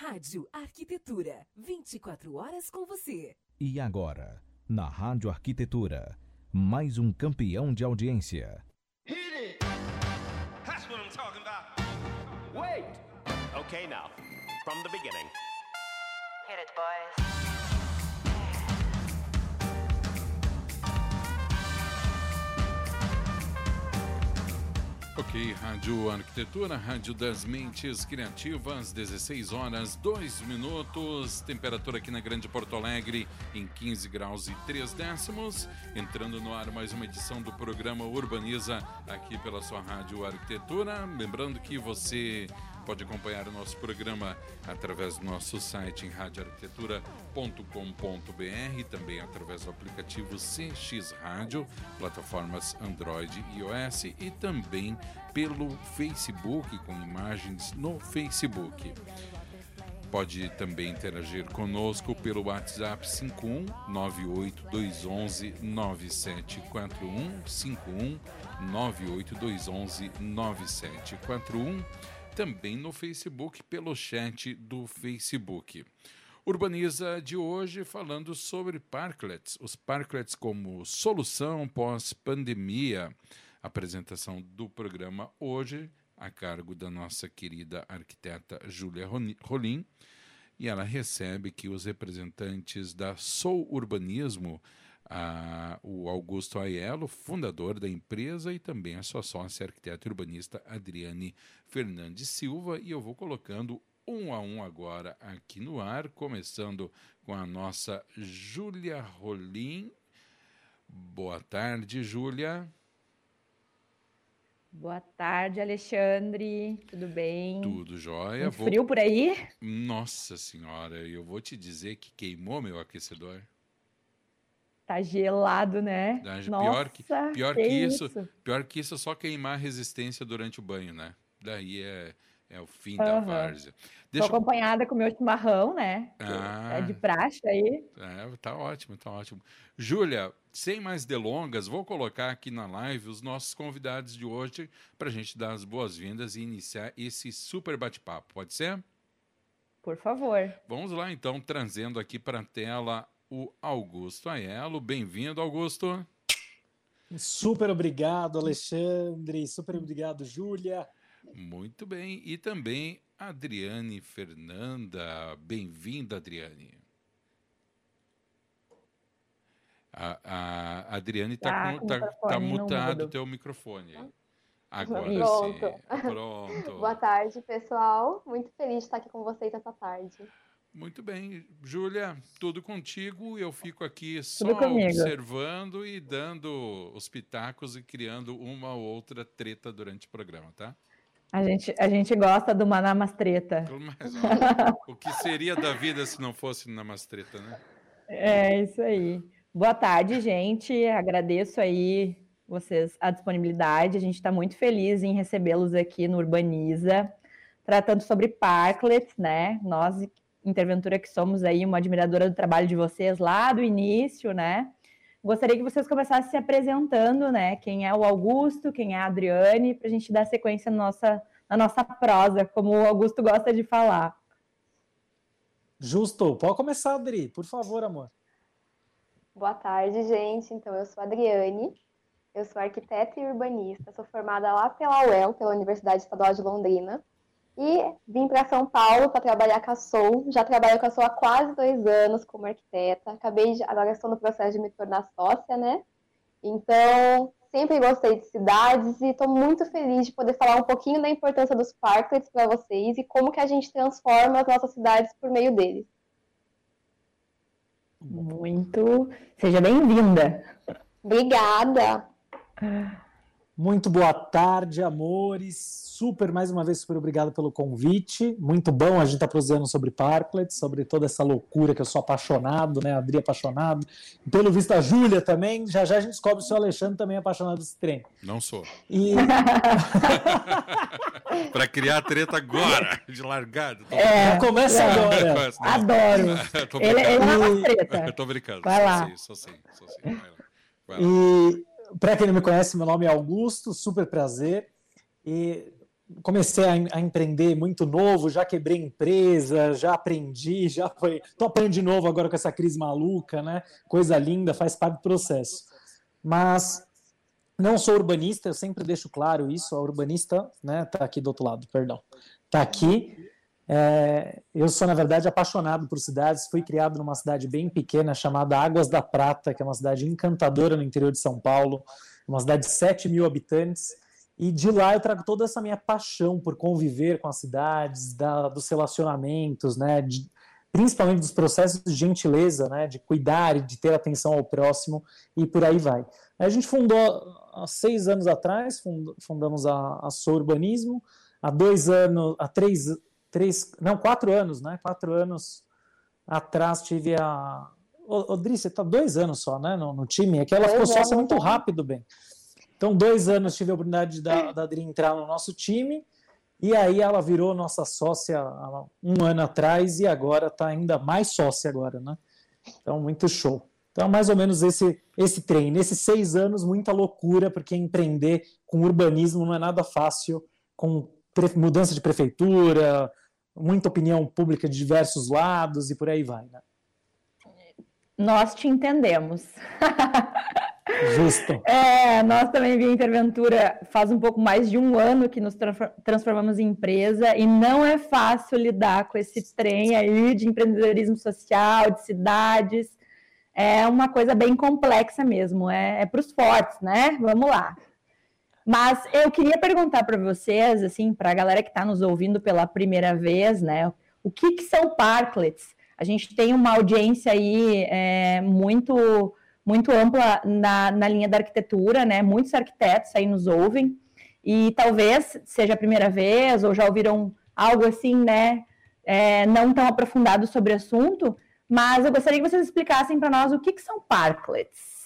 Rádio Arquitetura, 24 horas com você. E agora, na Rádio Arquitetura, mais um campeão de audiência. Hit it! That's what I'm talking about. Wait! Okay, now, from the beginning. Hit it, boys. Ok, Rádio Arquitetura, Rádio das Mentes Criativas, 16 horas, 2 minutos, temperatura aqui na Grande Porto Alegre em 15 graus e 3 décimos. Entrando no ar mais uma edição do programa Urbaniza aqui pela sua Rádio Arquitetura. Lembrando que você pode acompanhar o nosso programa através do nosso site em radioarquitetura.com.br, também através do aplicativo CX Rádio, plataformas Android e iOS e também pelo Facebook, com imagens no Facebook. Pode também interagir conosco pelo WhatsApp 51 98211 9741 51 98211 9741 também no Facebook, pelo chat do Facebook. Urbaniza de hoje falando sobre parklets, os parklets como solução pós-pandemia. Apresentação do programa hoje a cargo da nossa querida arquiteta Júlia Rolim. E ela recebe aqui os representantes da Sou Urbanismo, a, o Augusto Aiello, fundador da empresa, e também a sua sócia arquiteta urbanista Adriane Fernandes Silva. E eu vou colocando um a um agora aqui no ar, começando com a nossa Júlia Rolim. Boa tarde, Júlia. Boa tarde, Alexandre. Tudo bem? Tudo jóia. Muito vou... frio por aí? Nossa senhora, eu vou te dizer que queimou meu aquecedor. Tá gelado, né? Nossa, pior que, pior que, que isso, isso, pior que isso é só queimar a resistência durante o banho, né? Daí é, é o fim uhum. da várzea. Deixa... Tô acompanhada com o meu chimarrão, né? Ah, é de praxe aí. É, tá ótimo, tá ótimo. Júlia, sem mais delongas, vou colocar aqui na live os nossos convidados de hoje para a gente dar as boas-vindas e iniciar esse super bate-papo. Pode ser? Por favor. Vamos lá, então, trazendo aqui para a tela o Augusto Aiello. Bem-vindo, Augusto. Super obrigado, Alexandre. Super obrigado, Júlia. Muito bem. E também Adriane Fernanda. Bem-vinda, Adriane. A, a Adriane está tá, tá, tá mutado o teu microfone. Agora Pronto. sim. Pronto. Boa tarde, pessoal. Muito feliz de estar aqui com vocês essa tarde. Muito bem. Júlia, tudo contigo. Eu fico aqui só observando e dando os pitacos e criando uma ou outra treta durante o programa, tá? A gente, a gente gosta do uma namastreta. Mas, o que seria da vida se não fosse namastreta, né? É isso aí. Boa tarde, gente. Agradeço aí vocês a disponibilidade. A gente está muito feliz em recebê-los aqui no Urbaniza, tratando sobre parklets, né? Nós Interventura, que somos aí uma admiradora do trabalho de vocês lá do início, né? Gostaria que vocês começassem se apresentando, né? Quem é o Augusto, quem é a Adriane, para a gente dar sequência na nossa, na nossa prosa, como o Augusto gosta de falar. Justo, pode começar, Adri, por favor, amor. Boa tarde, gente. Então, eu sou a Adriane, eu sou arquiteta e urbanista, sou formada lá pela UEL, pela Universidade Estadual de Londrina, e vim para São Paulo para trabalhar com a Soul. Já trabalho com a Soul há quase dois anos como arquiteta. Acabei de, agora estou no processo de me tornar sócia, né? Então, sempre gostei de cidades e estou muito feliz de poder falar um pouquinho da importância dos parklets para vocês e como que a gente transforma as nossas cidades por meio deles. Muito. Seja bem-vinda. Obrigada. Muito boa tarde, amores super, mais uma vez, super obrigado pelo convite. Muito bom a gente estar tá prosseando sobre Parklet, sobre toda essa loucura que eu sou apaixonado, né? Adri apaixonado. E, pelo visto, a Júlia também. Já já a gente descobre se o Alexandre também é apaixonado desse trem. Não sou. E... Para criar treta agora, de largada. É, começa é, agora. Adoro. ele, ele é uma treta. Eu tô brincando. Vai lá. Sou sim, sou sim. Vai lá. Vai lá. E para quem não me conhece, meu nome é Augusto, super prazer. E comecei a, a, empreender muito novo, já quebrei empresa, já aprendi, já foi. Tô aprendendo de novo agora com essa crise maluca, né? Coisa linda, faz parte do processo. Mas não sou urbanista, eu sempre deixo claro isso. A urbanista, né? Tá aqui do outro lado, perdão. Tá aqui. É, eu sou, na verdade, apaixonado por cidades. Fui criado numa cidade bem pequena chamada Águas da Prata, que é uma cidade encantadora no interior de São Paulo, uma cidade de 7 mil habitantes e de lá eu trago toda essa minha paixão por conviver com as cidades, da, dos relacionamentos, né, de, principalmente dos processos de gentileza, né, de cuidar e de ter atenção ao próximo e por aí vai. a gente fundou há seis anos atrás, fundamos a, a Sou Urbanismo, há dois anos, há três, três, não, quatro anos, né, quatro anos atrás tive a... Ô, Dri, você está dois anos só, né, no, no time, é que ela ficou sócia muito rápido, bem. Então, dois anos tive a oportunidade da, da Adri entrar no nosso time, e aí ela virou nossa sócia um ano atrás, e agora está ainda mais sócia agora, né? Então, muito show. Então, mais ou menos esse, esse trem. Nesses seis anos, muita loucura, porque empreender com urbanismo não é nada fácil, com mudança de prefeitura, muita opinião pública de diversos lados e por aí vai, né? Nós te entendemos. Justo. É, nós também, via Interventura, faz um pouco mais de um ano que nos transformamos em empresa e não é fácil lidar com esse trem aí de empreendedorismo social, de cidades. É uma coisa bem complexa mesmo, é, é para os fortes, né? Vamos lá. Mas eu queria perguntar para vocês, assim, para a galera que está nos ouvindo pela primeira vez, né? O que, que são parklets? A gente tem uma audiência aí é, muito muito ampla na, na linha da arquitetura, né? Muitos arquitetos aí nos ouvem e talvez seja a primeira vez ou já ouviram algo assim, né? É, não tão aprofundado sobre o assunto, mas eu gostaria que vocês explicassem para nós o que, que são parklets.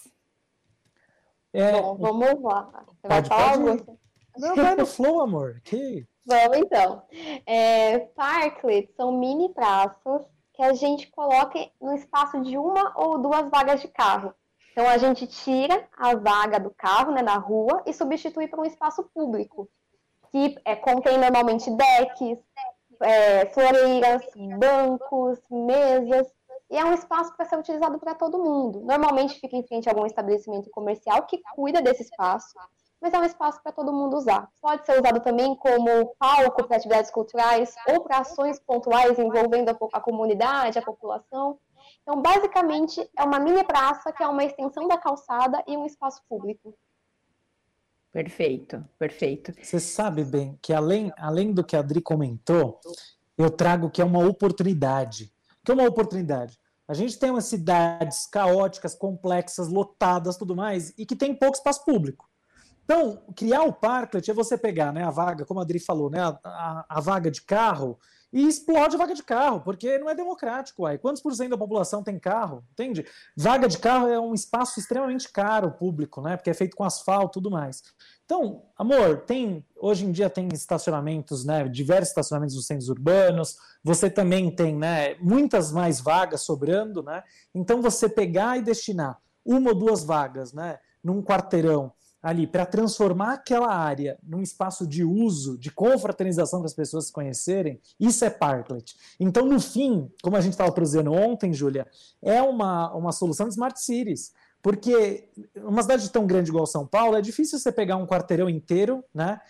É, Bom, vamos lá. Você pode, vai pode. Não, vai no flow, amor. Que... Vamos então. É, parklets são mini praças que a gente coloca no espaço de uma ou duas vagas de carro. Então a gente tira a vaga do carro, né, da rua, e substitui por um espaço público, que é, contém normalmente decks, é, floreiras, bancos, mesas, e é um espaço para ser utilizado para todo mundo. Normalmente fica em frente a algum estabelecimento comercial que cuida desse espaço, mas é um espaço para todo mundo usar. Pode ser usado também como palco para atividades culturais ou para ações pontuais envolvendo a, a comunidade, a população. Então, basicamente, é uma mini praça que é uma extensão da calçada e um espaço público. Perfeito, perfeito. Você sabe bem que além, além do que a Adri comentou, eu trago que é uma oportunidade. O que é uma oportunidade? A gente tem umas cidades caóticas, complexas, lotadas, tudo mais, e que tem pouco espaço público. Então, criar o parklet é você pegar né, a vaga, como a Adri falou, né, a, a, a vaga de carro e explode vaga de carro, porque não é democrático. Uai. Quantos por cento da população tem carro? Entende? Vaga de carro é um espaço extremamente caro público, né? Porque é feito com asfalto e tudo mais. Então, amor, tem hoje em dia tem estacionamentos, né? Diversos estacionamentos nos centros urbanos. Você também tem, né? Muitas mais vagas sobrando, né? Então, você pegar e destinar uma ou duas vagas, né? Num quarteirão ali para transformar aquela área num espaço de uso, de confraternização para as pessoas se conhecerem, isso é Parklet. Então, no fim, como a gente estava produzindo ontem, Júlia, é uma, uma solução de Smart Cities. Porque uma cidade tão grande igual São Paulo, é difícil você pegar um quarteirão inteiro, né,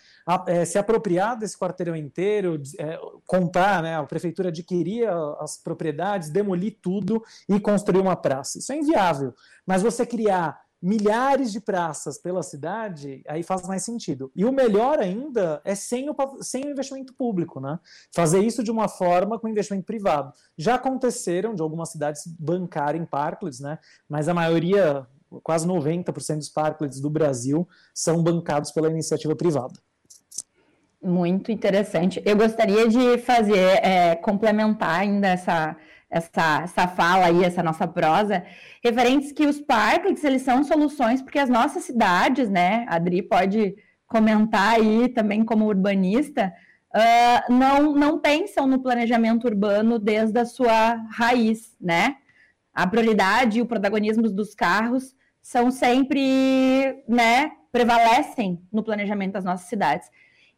é, se apropriar desse quarteirão inteiro, é, contar, né, a prefeitura adquirir as propriedades, demolir tudo e construir uma praça. Isso é inviável. Mas você criar milhares de praças pela cidade, aí faz mais sentido. E o melhor ainda é sem o, sem o investimento público, né? Fazer isso de uma forma com investimento privado. Já aconteceram de algumas cidades bancarem parklets, né? Mas a maioria, quase 90% dos parklets do Brasil são bancados pela iniciativa privada. Muito interessante. Eu gostaria de fazer, é, complementar ainda essa essa, essa fala aí, essa nossa prosa, referentes que os parques, eles são soluções, porque as nossas cidades, né, a Adri pode comentar aí também como urbanista, uh, não, não pensam no planejamento urbano desde a sua raiz, né? A prioridade e o protagonismo dos carros são sempre, né, prevalecem no planejamento das nossas cidades.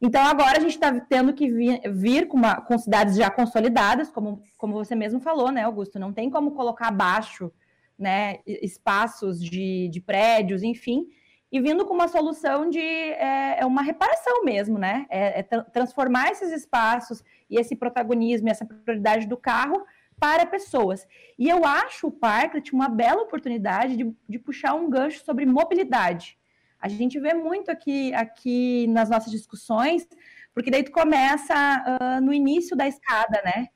Então, agora a gente está tendo que vir, vir com, uma, com, cidades já consolidadas, como, como você mesmo falou, né, Augusto? Não tem como colocar abaixo né, espaços de, de prédios, enfim, e vindo com uma solução de é, é uma reparação mesmo, né? É, é transformar esses espaços e esse protagonismo, essa prioridade do carro para pessoas. E eu acho o Parklet uma bela oportunidade de, de puxar um gancho sobre mobilidade. A gente vê muito aqui, aqui nas nossas discussões, porque daí tu começa uh, no início da escada, né?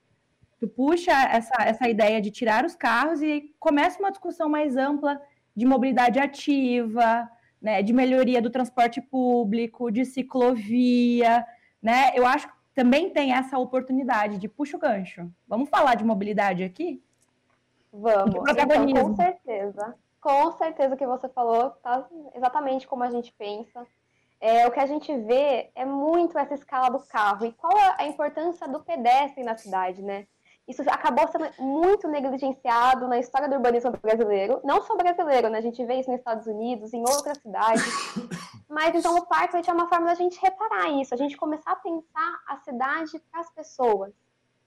Tu puxa essa, essa ideia de tirar os carros e começa uma discussão mais ampla de mobilidade ativa, né, de melhoria do transporte público, de ciclovia, né? Eu acho que também tem essa oportunidade de puxa o gancho. Vamos falar de mobilidade aqui? Vamos, então, com certeza. Com certeza o que você falou tá exatamente como a gente pensa. É, o que a gente vê é muito essa escala do carro e qual é a importância do pedestre na cidade, né? Isso acabou sendo muito negligenciado na história do urbanismo brasileiro, não só brasileiro, né? A gente vê isso nos Estados Unidos, em outras cidades. Mas então o Parklet é uma forma da gente reparar isso, a gente começar a pensar a cidade para as pessoas.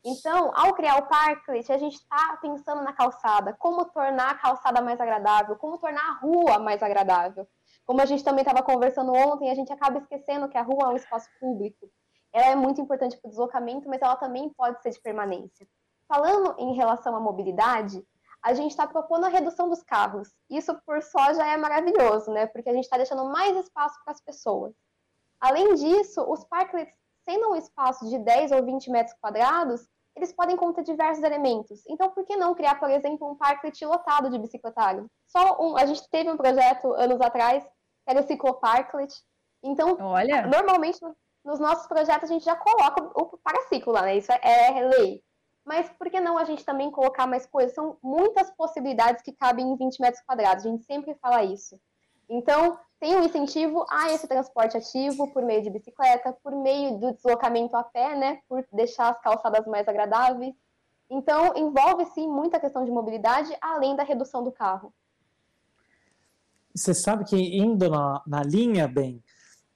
Então, ao criar o Parklet, a gente está pensando na calçada, como tornar a calçada mais agradável, como tornar a rua mais agradável. Como a gente também estava conversando ontem, a gente acaba esquecendo que a rua é um espaço público. Ela é muito importante para o deslocamento, mas ela também pode ser de permanência. Falando em relação à mobilidade, a gente está propondo a redução dos carros. Isso por só já é maravilhoso, né? Porque a gente está deixando mais espaço para as pessoas. Além disso, os parklets, sendo um espaço de 10 ou 20 metros quadrados, eles podem conter diversos elementos. Então, por que não criar, por exemplo, um parklet lotado de bicicletário? Só um, a gente teve um projeto anos atrás, que era o cicloparklet. Então, Olha. normalmente nos nossos projetos a gente já coloca o paraciclo lá, né? Isso é, é lei. Mas por que não a gente também colocar mais coisas? São muitas possibilidades que cabem em 20 metros quadrados, a gente sempre fala isso. Então, tem um incentivo a esse transporte ativo por meio de bicicleta, por meio do deslocamento a pé, né, por deixar as calçadas mais agradáveis. Então, envolve sim muita questão de mobilidade, além da redução do carro. Você sabe que indo na, na linha, bem,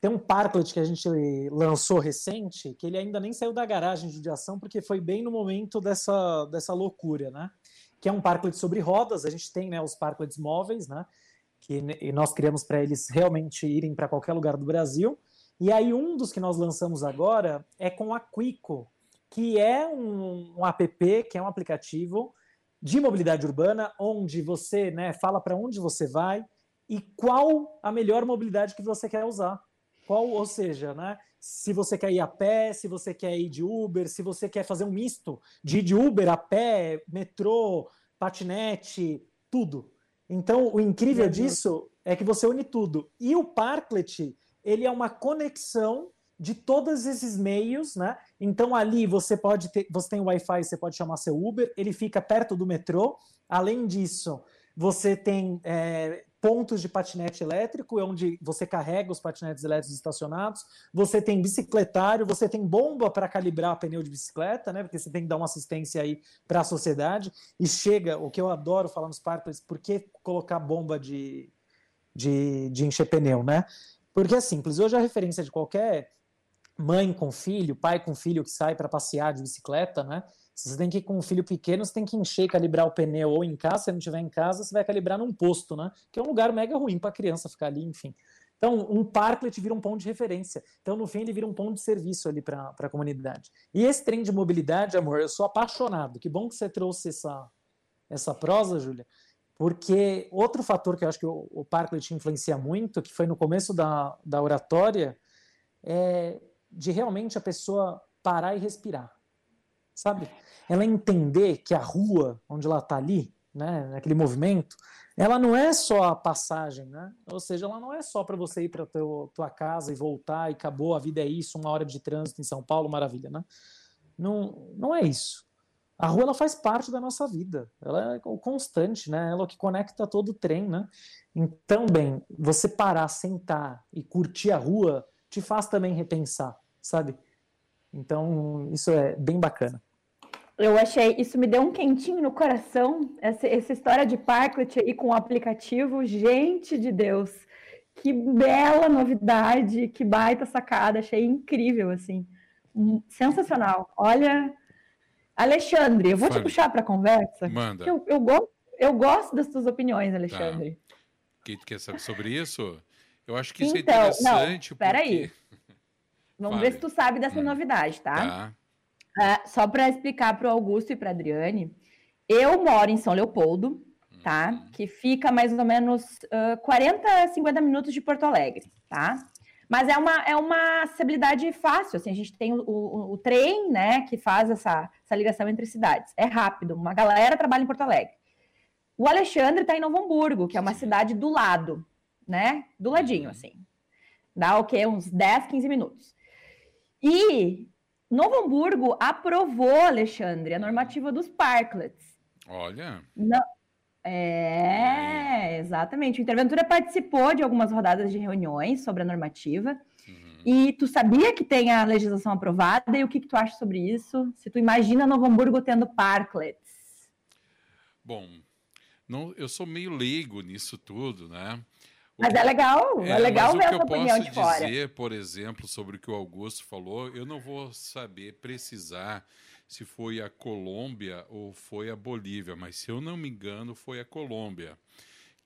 tem um Parklet que a gente lançou recente, que ele ainda nem saiu da garagem de ação, porque foi bem no momento dessa, dessa loucura, né? Que é um Parklet sobre rodas, a gente tem né, os Parklets móveis, né? Que nós criamos para eles realmente irem para qualquer lugar do Brasil. E aí um dos que nós lançamos agora é com a Quico, que é um, um app, que é um aplicativo de mobilidade urbana, onde você né, fala para onde você vai e qual a melhor mobilidade que você quer usar. Qual, ou seja, né? Se você quer ir a pé, se você quer ir de Uber, se você quer fazer um misto de ir de Uber a pé, metrô, patinete, tudo. Então, o incrível disso é que você une tudo. E o Parklet, ele é uma conexão de todos esses meios, né? Então ali você pode ter, você tem Wi-Fi, você pode chamar seu Uber, ele fica perto do metrô. Além disso, você tem é, pontos de patinete elétrico, é onde você carrega os patinetes elétricos estacionados. Você tem bicicletário, você tem bomba para calibrar pneu de bicicleta, né? Porque você tem que dar uma assistência aí para a sociedade. E chega, o que eu adoro falar nos parques, por que colocar bomba de, de, de encher pneu, né? Porque é simples. Hoje a referência de qualquer mãe com filho, pai com filho que sai para passear de bicicleta, né? Se você tem que ir com um filho pequeno, você tem que encher calibrar o pneu ou em casa, se não tiver em casa, você vai calibrar num posto, né? Que é um lugar mega ruim para a criança ficar ali, enfim. Então, um parklet vira um ponto de referência. Então, no fim, ele vira um ponto de serviço ali para a comunidade. E esse trem de mobilidade, amor, eu sou apaixonado. Que bom que você trouxe essa, essa prosa, Júlia, porque outro fator que eu acho que o, o parklet influencia muito, que foi no começo da, da oratória, é de realmente a pessoa parar e respirar sabe? Ela entender que a rua onde ela está ali, né, naquele movimento, ela não é só a passagem, né? Ou seja, ela não é só para você ir para tua casa e voltar e acabou, a vida é isso, uma hora de trânsito em São Paulo, maravilha, né? Não, não é isso. A rua ela faz parte da nossa vida, ela é o constante, né? Ela é o que conecta todo o trem, né? Então, bem, você parar, sentar e curtir a rua te faz também repensar, sabe? Então, isso é bem bacana. Eu achei, isso me deu um quentinho no coração, essa, essa história de Parklet e com o aplicativo, gente de Deus. que bela novidade, que baita sacada, achei incrível, assim. Hum, sensacional. Olha, Alexandre, eu vou Fale. te puxar para a conversa. Manda. Eu, eu, go eu gosto das suas opiniões, Alexandre. Tá. Que tu quer saber sobre isso? Eu acho que isso é então, interessante. Não, peraí. Vamos Fale. ver se tu sabe dessa hum. novidade, tá? tá. Uh, só para explicar para o Augusto e para a Adriane, eu moro em São Leopoldo, tá? Uhum. Que fica mais ou menos uh, 40, 50 minutos de Porto Alegre, tá? Mas é uma, é uma acessibilidade fácil, assim, a gente tem o, o, o trem, né, que faz essa, essa ligação entre cidades. É rápido, uma galera trabalha em Porto Alegre. O Alexandre está em Novo Hamburgo, que é uma cidade do lado, né? Do ladinho, uhum. assim. Dá o quê? Uns 10, 15 minutos. E Novo Hamburgo aprovou, Alexandre, a normativa dos parklets. Olha. Não, é, exatamente. O Interventura participou de algumas rodadas de reuniões sobre a normativa. Uhum. E tu sabia que tem a legislação aprovada? E o que, que tu acha sobre isso? Se tu imagina Novo Hamburgo tendo parklets? Bom, não, eu sou meio leigo nisso tudo, né? O mas é legal, é, é legal ver essa opinião de fora. O que eu posso dizer, por exemplo, sobre o que o Augusto falou, eu não vou saber precisar se foi a Colômbia ou foi a Bolívia, mas se eu não me engano, foi a Colômbia,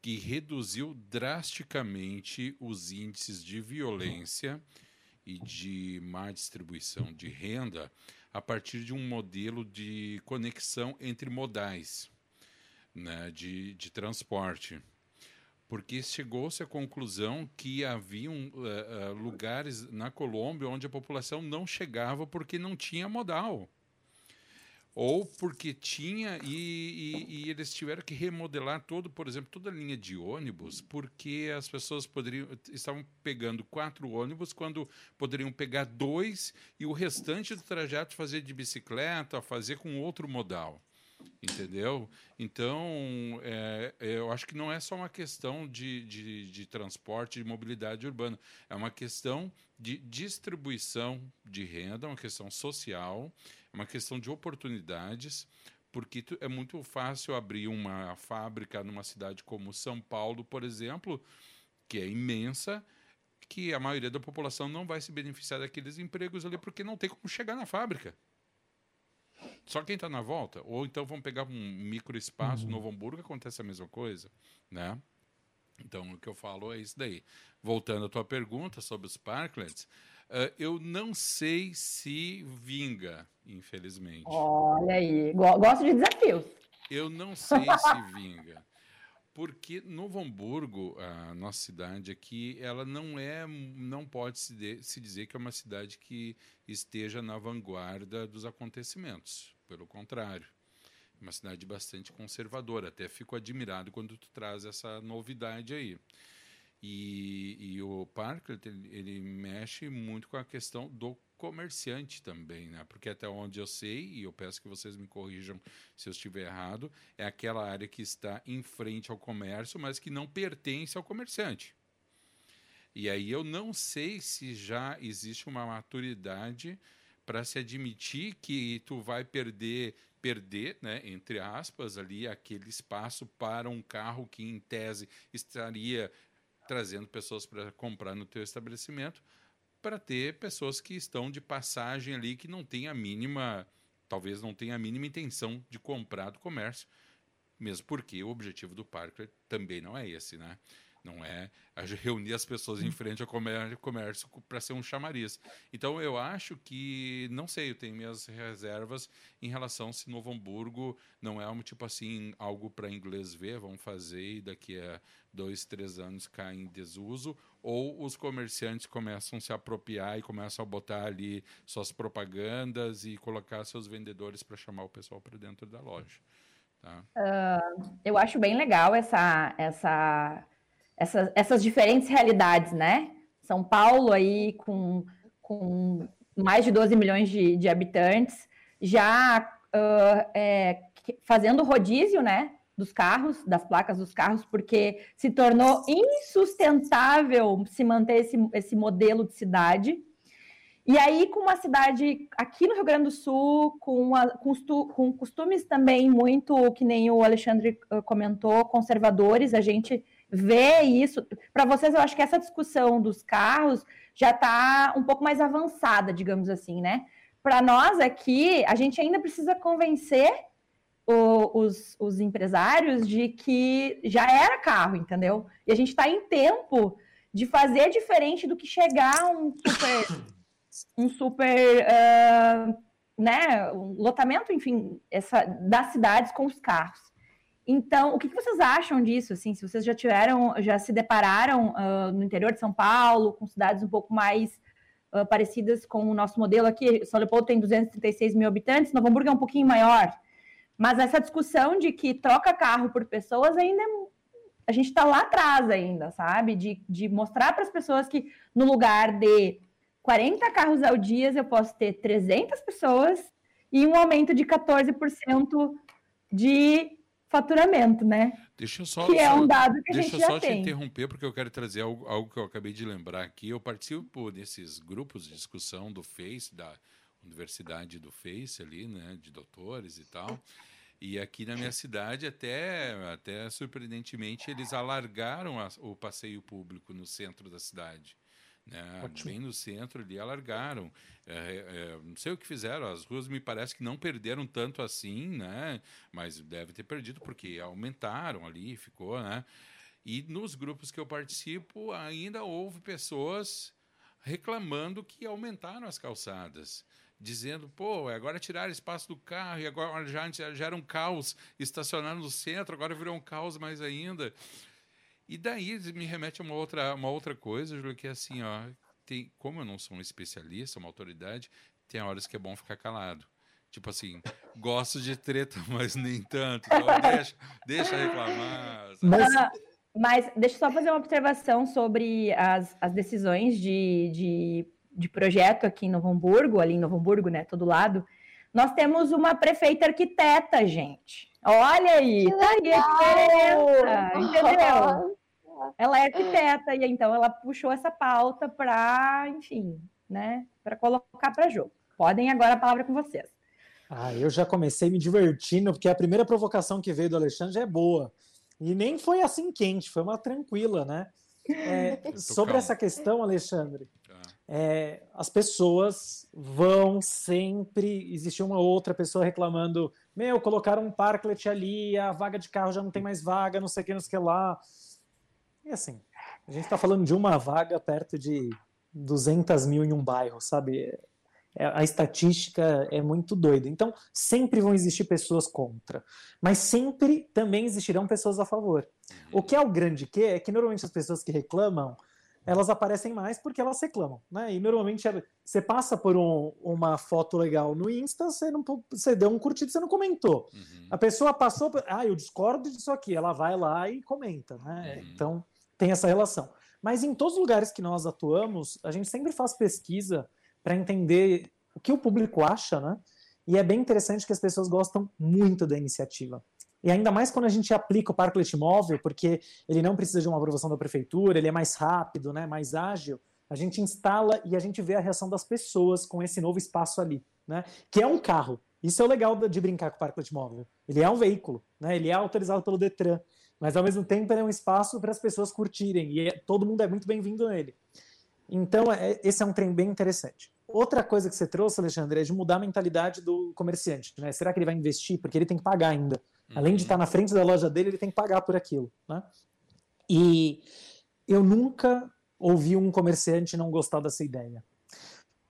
que reduziu drasticamente os índices de violência e de má distribuição de renda a partir de um modelo de conexão entre modais né, de, de transporte. Porque chegou-se à conclusão que haviam uh, uh, lugares na Colômbia onde a população não chegava porque não tinha modal ou porque tinha e, e, e, eles tiveram que remodelar todo, por exemplo, toda a linha de ônibus, porque as pessoas poderiam estavam pegando quatro ônibus quando poderiam pegar dois e o restante do trajeto fazer de bicicleta, fazer com outro modal. Entendeu? Então, é, eu acho que não é só uma questão de, de, de transporte, de mobilidade urbana, é uma questão de distribuição de renda, uma questão social é uma questão de oportunidades, porque é muito fácil abrir uma fábrica numa cidade como São Paulo, por exemplo, que é imensa, que a maioria da população não vai se beneficiar daqueles empregos ali porque não tem como chegar na fábrica. Só quem está na volta. Ou então vamos pegar um micro espaço, uhum. Novo Hamburgo, acontece a mesma coisa, né? Então, o que eu falo é isso daí. Voltando à tua pergunta sobre os parklets, Uh, eu não sei se vinga, infelizmente. Olha aí, gosto de desafios. Eu não sei se vinga. Porque Novo Hamburgo, a nossa cidade aqui, ela não é, não pode se, de, se dizer que é uma cidade que esteja na vanguarda dos acontecimentos. Pelo contrário, é uma cidade bastante conservadora. Até fico admirado quando tu traz essa novidade aí. E, e o Parker ele, ele, mexe muito com a questão do comerciante também, né? Porque até onde eu sei, e eu peço que vocês me corrijam se eu estiver errado, é aquela área que está em frente ao comércio, mas que não pertence ao comerciante. E aí eu não sei se já existe uma maturidade para se admitir que tu vai perder perder, né, entre aspas, ali aquele espaço para um carro que em tese estaria trazendo pessoas para comprar no teu estabelecimento, para ter pessoas que estão de passagem ali que não tem a mínima, talvez não tenha a mínima intenção de comprar do comércio, mesmo porque o objetivo do parque também não é esse, né? Não é reunir as pessoas em frente ao comércio para ser um chamariz. Então eu acho que, não sei, eu tenho minhas reservas em relação se Novo Hamburgo não é um tipo assim, algo para inglês ver, vamos fazer e daqui a dois, três anos cai em desuso, ou os comerciantes começam a se apropriar e começam a botar ali suas propagandas e colocar seus vendedores para chamar o pessoal para dentro da loja. Tá? Uh, eu acho bem legal essa, essa essas, essas diferentes realidades, né? São Paulo aí com, com mais de 12 milhões de, de habitantes, já uh, é, fazendo rodízio, né? Dos carros, das placas dos carros, porque se tornou insustentável se manter esse, esse modelo de cidade. E aí, com uma cidade aqui no Rio Grande do Sul, com, a, com, com costumes também muito, que nem o Alexandre comentou, conservadores, a gente vê isso. Para vocês, eu acho que essa discussão dos carros já está um pouco mais avançada, digamos assim, né? Para nós aqui, a gente ainda precisa convencer o, os, os empresários de que já era carro, entendeu? E a gente está em tempo de fazer diferente do que chegar um super, um super uh, né, um lotamento, enfim, essa, das cidades com os carros. Então, o que, vocês acham disso? Assim, se vocês já tiveram, já se depararam uh, no interior de São Paulo com cidades um pouco mais uh, parecidas com o nosso modelo aqui? São Leopoldo tem 236 mil habitantes, Novo Hamburgo é um pouquinho maior. Mas essa discussão de que troca carro por pessoas ainda é a gente está lá atrás ainda, sabe? De, de mostrar para as pessoas que no lugar de 40 carros ao dia eu posso ter 300 pessoas e um aumento de 14% de faturamento, né? Deixa eu só, que é um dado que a gente já tem. Deixa eu só te interromper porque eu quero trazer algo, algo, que eu acabei de lembrar aqui. Eu participo desses grupos de discussão do Face, da Universidade do Face ali, né, de doutores e tal. E aqui na minha cidade, até, até surpreendentemente, eles alargaram a, o passeio público no centro da cidade. Né? Bem no centro ali, alargaram. É, é, não sei o que fizeram, as ruas me parece que não perderam tanto assim, né? mas deve ter perdido porque aumentaram ali, ficou. Né? E nos grupos que eu participo, ainda houve pessoas reclamando que aumentaram as calçadas dizendo, pô, agora tiraram espaço do carro e agora já, já era um caos estacionar no centro, agora virou um caos mais ainda. E daí me remete a uma outra, uma outra coisa, Júlio, que é assim, ó, tem, como eu não sou um especialista, uma autoridade, tem horas que é bom ficar calado. Tipo assim, gosto de treta, mas nem tanto. Então deixa, deixa reclamar. Mas... mas deixa eu só fazer uma observação sobre as, as decisões de, de de projeto aqui em Novo Hamburgo, ali em Novo Hamburgo, né, todo lado, nós temos uma prefeita arquiteta, gente. Olha aí, tá aí a diferença, entendeu? Ela é arquiteta e então ela puxou essa pauta para, enfim, né, para colocar para jogo. Podem agora a palavra com vocês. Ah, eu já comecei me divertindo, porque a primeira provocação que veio do Alexandre é boa. E nem foi assim quente, foi uma tranquila, né? É, sobre essa questão, Alexandre, é, as pessoas vão sempre existir uma outra pessoa reclamando: meu, colocaram um parklet ali, a vaga de carro já não tem mais vaga, não sei o que, não sei o que lá. E assim, a gente está falando de uma vaga perto de 200 mil em um bairro, sabe? É, a estatística é muito doida. Então, sempre vão existir pessoas contra, mas sempre também existirão pessoas a favor. O que é o grande que é que normalmente as pessoas que reclamam elas aparecem mais porque elas reclamam, né? E normalmente é, você passa por um, uma foto legal no Insta, você não você deu um curtido, você não comentou. Uhum. A pessoa passou, ah, eu discordo disso aqui, ela vai lá e comenta, né? Uhum. Então tem essa relação. Mas em todos os lugares que nós atuamos, a gente sempre faz pesquisa para entender o que o público acha, né? E é bem interessante que as pessoas gostam muito da iniciativa. E ainda mais quando a gente aplica o parklet móvel, porque ele não precisa de uma aprovação da prefeitura, ele é mais rápido, né, mais ágil. A gente instala e a gente vê a reação das pessoas com esse novo espaço ali, né? Que é um carro. Isso é o legal de brincar com o parklet móvel. Ele é um veículo, né? Ele é autorizado pelo Detran, mas ao mesmo tempo ele é um espaço para as pessoas curtirem e é, todo mundo é muito bem-vindo nele. Então, é, esse é um trem bem interessante. Outra coisa que você trouxe, Alexandre, é de mudar a mentalidade do comerciante. Né? Será que ele vai investir? Porque ele tem que pagar ainda. Além de estar na frente da loja dele, ele tem que pagar por aquilo. Né? E eu nunca ouvi um comerciante não gostar dessa ideia.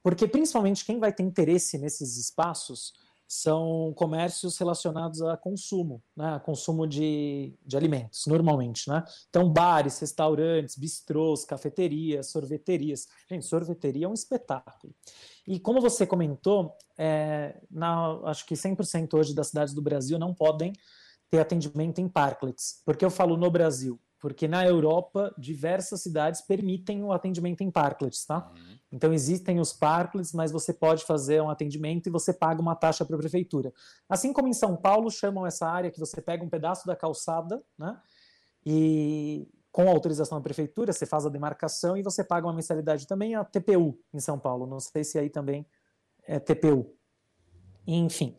Porque, principalmente, quem vai ter interesse nesses espaços são comércios relacionados a consumo, né? consumo de, de alimentos, normalmente. Né? Então, bares, restaurantes, bistrôs, cafeterias, sorveterias. Gente, sorveteria é um espetáculo. E como você comentou, é, na, acho que 100% hoje das cidades do Brasil não podem ter atendimento em parklets. Por que eu falo no Brasil? Porque na Europa, diversas cidades permitem o atendimento em parklets, tá? Uhum. Então existem os parklets, mas você pode fazer um atendimento e você paga uma taxa para a prefeitura. Assim como em São Paulo chamam essa área que você pega um pedaço da calçada, né? E com autorização da prefeitura, você faz a demarcação e você paga uma mensalidade também a TPU em São Paulo. Não sei se aí também é TPU. Enfim.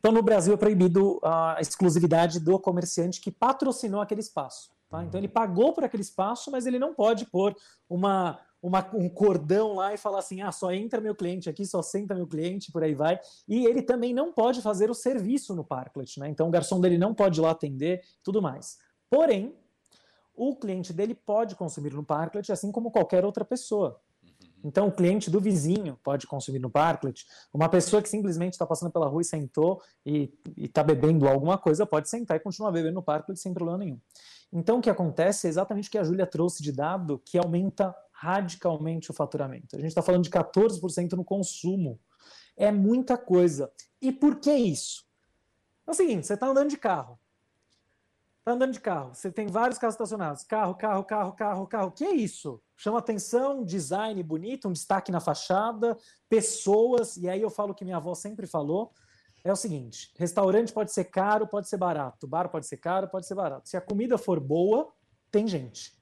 Então, no Brasil é proibido a exclusividade do comerciante que patrocinou aquele espaço. Tá? Então ele pagou por aquele espaço, mas ele não pode pôr uma, uma, um cordão lá e falar assim: ah, só entra meu cliente aqui, só senta meu cliente, por aí vai. E ele também não pode fazer o serviço no Parklet, né? Então o garçom dele não pode ir lá atender tudo mais. Porém, o cliente dele pode consumir no Parklet, assim como qualquer outra pessoa. Então, o cliente do vizinho pode consumir no Parklet. Uma pessoa que simplesmente está passando pela rua e sentou e está bebendo alguma coisa pode sentar e continuar bebendo no Parklet sem problema nenhum. Então, o que acontece é exatamente o que a Júlia trouxe de dado que aumenta radicalmente o faturamento. A gente está falando de 14% no consumo. É muita coisa. E por que isso? É o seguinte: você está andando de carro. Está andando de carro. Você tem vários carros estacionados. Carro, carro, carro, carro, carro. O que é isso? Chama atenção, design bonito, um destaque na fachada, pessoas. E aí eu falo o que minha avó sempre falou: é o seguinte: restaurante pode ser caro, pode ser barato. Bar pode ser caro, pode ser barato. Se a comida for boa, tem gente.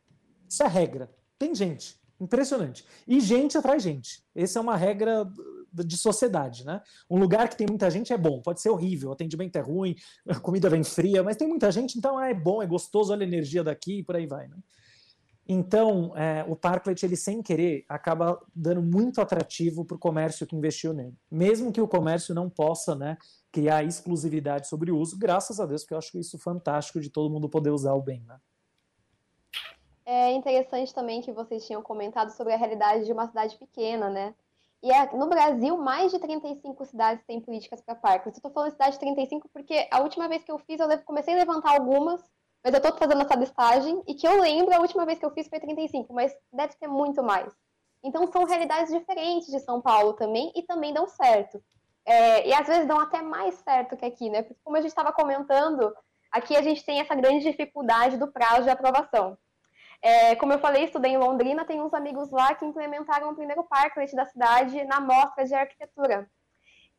Isso é regra. Tem gente. Impressionante. E gente atrai gente. Essa é uma regra de sociedade, né? Um lugar que tem muita gente é bom, pode ser horrível, o atendimento é ruim, a comida vem fria, mas tem muita gente, então ah, é bom, é gostoso, olha a energia daqui e por aí vai, né? Então, é, o Parklet, ele sem querer, acaba dando muito atrativo para o comércio que investiu nele. Mesmo que o comércio não possa né, criar exclusividade sobre o uso, graças a Deus, porque eu acho isso fantástico de todo mundo poder usar o bem. Né? É interessante também que vocês tinham comentado sobre a realidade de uma cidade pequena, né? E é, no Brasil, mais de 35 cidades têm políticas para parques. Eu estou falando cidade de 35 porque a última vez que eu fiz, eu comecei a levantar algumas, mas eu estou fazendo essa listagem, e que eu lembro, a última vez que eu fiz foi 35, mas deve ter muito mais. Então, são realidades diferentes de São Paulo também, e também dão certo. É, e às vezes dão até mais certo que aqui, né? Porque, como a gente estava comentando, aqui a gente tem essa grande dificuldade do prazo de aprovação. É, como eu falei, estudei em Londrina, tem uns amigos lá que implementaram o primeiro parklet da cidade na mostra de arquitetura.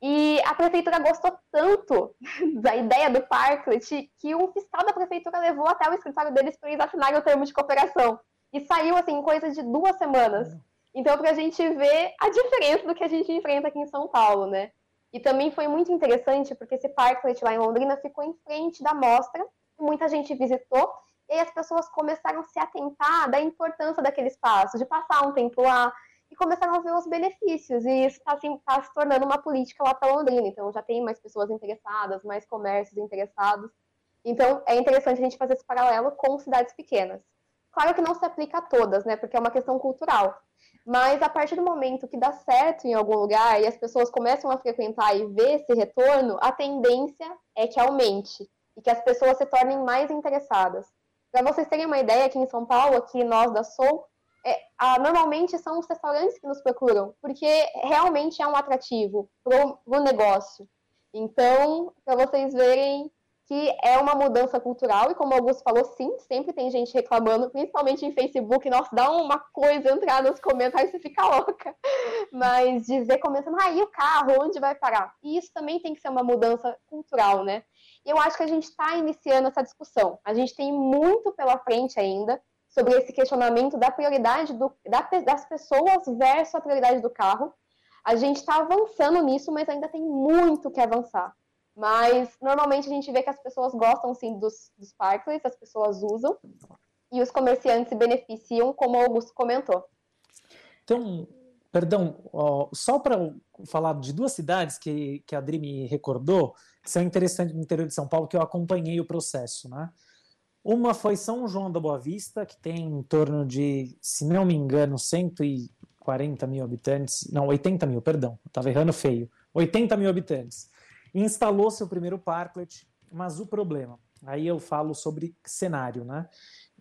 E a prefeitura gostou tanto da ideia do parklet que um fiscal da prefeitura levou até o escritório deles para eles assinarem o termo de cooperação. E saiu, assim, em coisa de duas semanas. Então, para a gente ver a diferença do que a gente enfrenta aqui em São Paulo, né? E também foi muito interessante, porque esse parklet lá em Londrina ficou em frente da mostra, muita gente visitou, e aí as pessoas começaram a se atentar da importância daquele espaço, de passar um tempo lá, e começaram a ver os benefícios. E isso está assim, tá se tornando uma política lá para Londrina. Então já tem mais pessoas interessadas, mais comércios interessados. Então é interessante a gente fazer esse paralelo com cidades pequenas. Claro que não se aplica a todas, né? Porque é uma questão cultural. Mas a partir do momento que dá certo em algum lugar e as pessoas começam a frequentar e ver esse retorno, a tendência é que aumente e que as pessoas se tornem mais interessadas. Para vocês terem uma ideia, aqui em São Paulo, aqui nós da Soul, é, a, normalmente são os restaurantes que nos procuram, porque realmente é um atrativo para o negócio. Então, para vocês verem que é uma mudança cultural, e como o Augusto falou, sim, sempre tem gente reclamando, principalmente em Facebook, nossa, dá uma coisa entrar nos comentários, você fica louca. Mas de ver comentando, ah, o carro, onde vai parar? E isso também tem que ser uma mudança cultural, né? E eu acho que a gente está iniciando essa discussão. A gente tem muito pela frente ainda sobre esse questionamento da prioridade do, da, das pessoas versus a prioridade do carro. A gente está avançando nisso, mas ainda tem muito que avançar. Mas normalmente a gente vê que as pessoas gostam sim dos, dos parklets, as pessoas usam, e os comerciantes se beneficiam, como o Augusto comentou. Então, perdão, ó, só para falar de duas cidades que, que a Adri me recordou, que são interessantes no interior de São Paulo, que eu acompanhei o processo, né? Uma foi São João da Boa Vista, que tem em torno de, se não me engano, 140 mil habitantes, não, 80 mil, perdão, estava errando feio, 80 mil habitantes. Instalou-se o primeiro parklet, mas o problema, aí eu falo sobre cenário, né?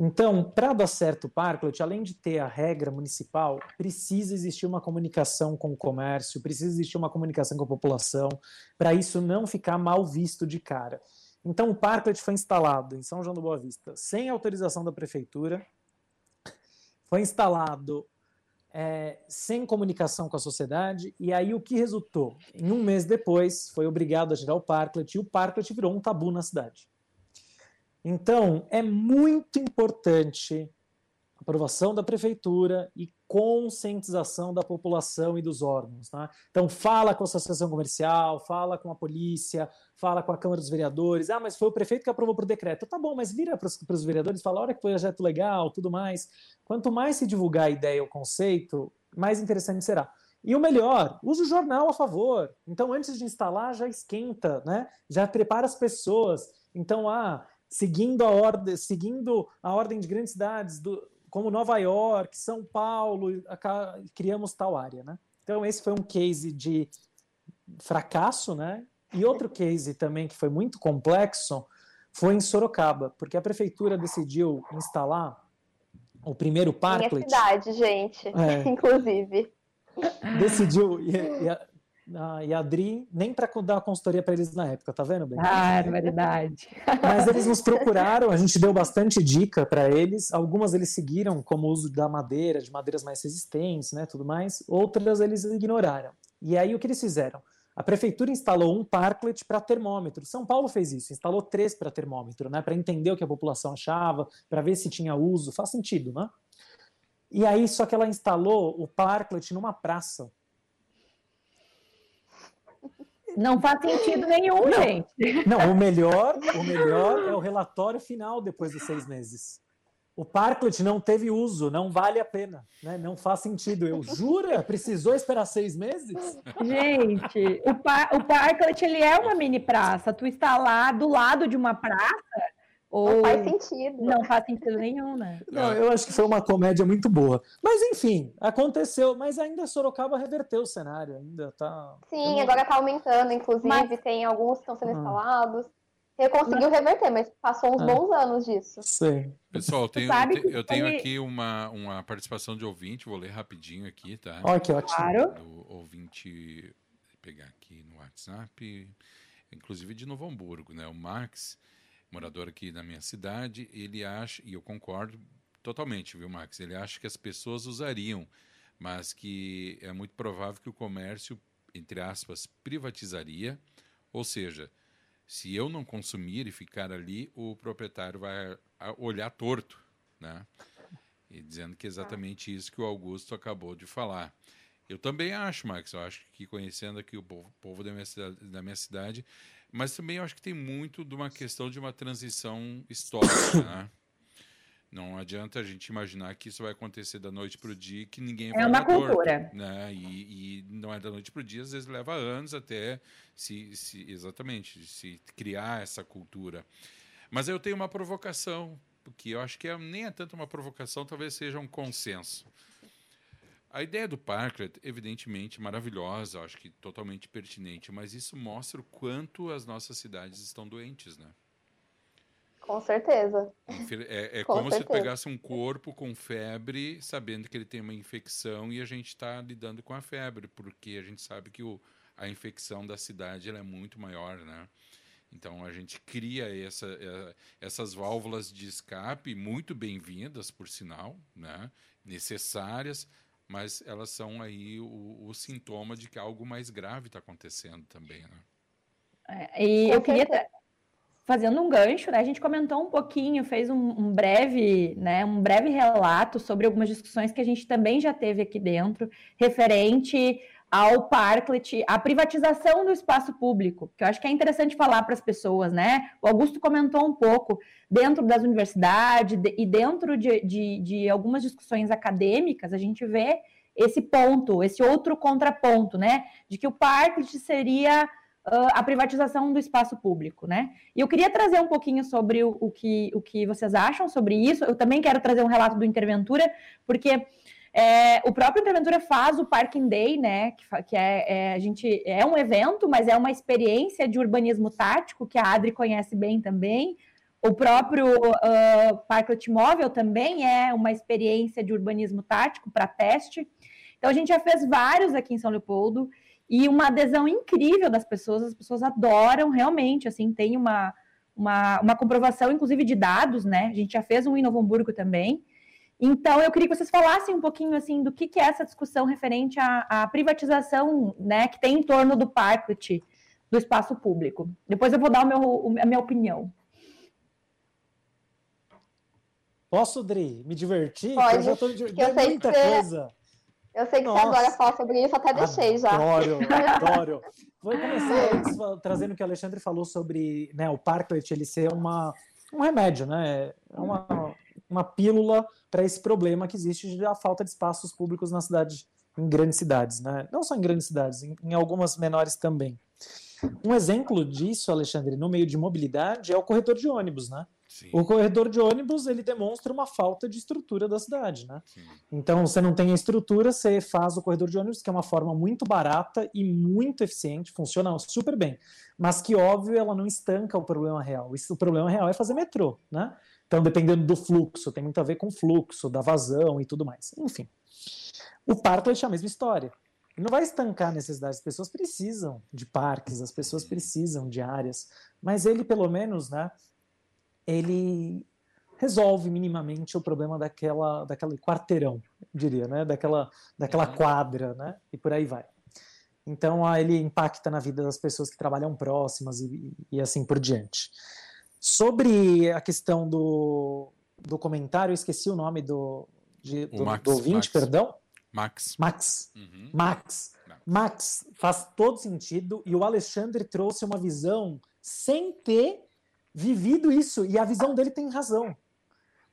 Então, para dar certo o parklet, além de ter a regra municipal, precisa existir uma comunicação com o comércio, precisa existir uma comunicação com a população, para isso não ficar mal visto de cara. Então, o parklet foi instalado em São João do Boa Vista sem autorização da prefeitura, foi instalado é, sem comunicação com a sociedade, e aí o que resultou? Em um mês depois, foi obrigado a tirar o parklet, e o parklet virou um tabu na cidade. Então, é muito importante aprovação da prefeitura e conscientização da população e dos órgãos. Tá? Então, fala com a associação comercial, fala com a polícia, fala com a Câmara dos Vereadores. Ah, mas foi o prefeito que aprovou por decreto. Tá bom, mas vira para os vereadores, fala, olha que projeto legal, tudo mais. Quanto mais se divulgar a ideia, o conceito, mais interessante será. E o melhor, use o jornal a favor. Então, antes de instalar, já esquenta, né? Já prepara as pessoas. Então, ah, seguindo a ordem, seguindo a ordem de grandes cidades, do, como Nova York, São Paulo, criamos tal área, né? Então, esse foi um case de fracasso, né? E outro case também que foi muito complexo foi em Sorocaba, porque a prefeitura decidiu instalar o primeiro parklet. Minha cidade, gente, é, inclusive. Decidiu, e, e, a, a, e a Adri, nem para dar consultoria para eles na época, tá vendo, bem? Ah, é verdade. Mas eles nos procuraram, a gente deu bastante dica para eles. Algumas eles seguiram, como o uso da madeira, de madeiras mais resistentes, né, tudo mais. Outras eles ignoraram. E aí o que eles fizeram? A prefeitura instalou um parklet para termômetro. São Paulo fez isso, instalou três para termômetro, né, para entender o que a população achava, para ver se tinha uso. Faz sentido, né? E aí, só que ela instalou o parklet numa praça. Não faz sentido nenhum, não, gente. Não, o melhor, o melhor é o relatório final depois de seis meses o Parklet não teve uso, não vale a pena, né? não faz sentido. Eu jura? Precisou esperar seis meses? Gente, o, par, o Parklet ele é uma mini praça. Tu está lá do lado de uma praça. Ou... Não faz sentido. Não faz sentido nenhum, né? Não, eu acho que foi uma comédia muito boa. Mas enfim, aconteceu. Mas ainda Sorocaba reverteu o cenário, ainda tá. Sim, não... agora tá aumentando, inclusive, mas... tem alguns que estão sendo ah. instalados. Ele conseguiu reverter, mas passou uns ah. bons anos disso. Sim. Pessoal, eu tenho, eu tenho, eu aqui uma, uma participação de ouvinte, vou ler rapidinho aqui, tá? Ó, que ótimo. Claro. Do ouvinte, vou pegar aqui no WhatsApp, inclusive de Novo Hamburgo, né? O Max, morador aqui da minha cidade, ele acha, e eu concordo totalmente, viu, Max? Ele acha que as pessoas usariam, mas que é muito provável que o comércio, entre aspas, privatizaria, ou seja, se eu não consumir e ficar ali, o proprietário vai olhar torto, né? E dizendo que é exatamente isso que o Augusto acabou de falar. Eu também acho, Max, eu acho que conhecendo aqui o povo, povo da, minha cidade, da minha cidade, mas também eu acho que tem muito de uma questão de uma transição histórica, né? Não adianta a gente imaginar que isso vai acontecer da noite para o dia que ninguém é vai É uma cultura. Torto, né? E, e, não é da noite para o dia, às vezes leva anos até se, se exatamente se criar essa cultura. Mas eu tenho uma provocação, porque eu acho que é, nem é tanto uma provocação, talvez seja um consenso. A ideia do Parklet, evidentemente, maravilhosa, acho que totalmente pertinente, mas isso mostra o quanto as nossas cidades estão doentes, né? Com certeza. É, é com como certeza. se pegasse um corpo com febre, sabendo que ele tem uma infecção e a gente está lidando com a febre, porque a gente sabe que o, a infecção da cidade é muito maior, né? Então a gente cria essa, é, essas válvulas de escape muito bem-vindas, por sinal, né? necessárias, mas elas são aí o, o sintoma de que algo mais grave está acontecendo também. Né? É, e eu queria fazendo um gancho, né? A gente comentou um pouquinho, fez um, um, breve, né, um breve relato sobre algumas discussões que a gente também já teve aqui dentro, referente ao Parklet, a privatização do espaço público, que eu acho que é interessante falar para as pessoas, né? O Augusto comentou um pouco dentro das universidades de, e dentro de, de, de algumas discussões acadêmicas, a gente vê esse ponto, esse outro contraponto, né? De que o Parklet seria uh, a privatização do espaço público, né? E eu queria trazer um pouquinho sobre o, o, que, o que vocês acham sobre isso. Eu também quero trazer um relato do Interventura, porque é, o próprio Interventura faz o Parking Day, né? Que, que é, é, a gente é um evento, mas é uma experiência de urbanismo tático que a Adri conhece bem também. O próprio uh, Parklet Móvel também é uma experiência de urbanismo tático para teste. Então a gente já fez vários aqui em São Leopoldo e uma adesão incrível das pessoas, as pessoas adoram realmente, assim, tem uma, uma, uma comprovação, inclusive, de dados, né? A gente já fez um em Novo Hamburgo também. Então, eu queria que vocês falassem um pouquinho, assim, do que, que é essa discussão referente à, à privatização, né, que tem em torno do parquet, do espaço público. Depois eu vou dar o meu, a minha opinião. Posso, Dri, me divertir? Pode, eu já eu sei muita que coisa. Eu sei que Nossa. você adora falar sobre isso, até deixei já. Adoro, adoro. Vou começar antes trazendo o que o Alexandre falou sobre né, o Parklet ele ser uma, um remédio, né? É uma, uma pílula para esse problema que existe da falta de espaços públicos na cidade, em grandes cidades, né? Não só em grandes cidades, em, em algumas menores também. Um exemplo disso, Alexandre, no meio de mobilidade é o corredor de ônibus, né? Sim, O corredor de ônibus ele demonstra uma falta de estrutura da cidade, né? sim. Então, você não tem a estrutura, você faz o corredor de ônibus, que é uma forma muito barata e muito eficiente, funciona super bem. Mas que, óbvio, ela não estanca o problema real. O problema real é fazer metrô, né? Então, dependendo do fluxo, tem muito a ver com o fluxo, da vazão e tudo mais. Enfim. O Parklet é a mesma história. Ele não vai estancar a necessidade. As pessoas precisam de parques, as pessoas precisam de áreas. Mas ele, pelo menos, né? Ele resolve minimamente o problema daquela, daquele quarteirão, diria, né? Daquela, daquela Uhum. quadra, né? E por aí vai. Então, ah, ele impacta na vida das pessoas que trabalham próximas e, e assim por diante. Sobre a questão do, do comentário, eu esqueci o nome do, de- O do, Max, do ouvinte, Max. perdão? Max. Max. Uhum. Max. Max. Faz todo sentido e o Alexandre trouxe uma visão sem ter vivido isso e a visão dele tem razão.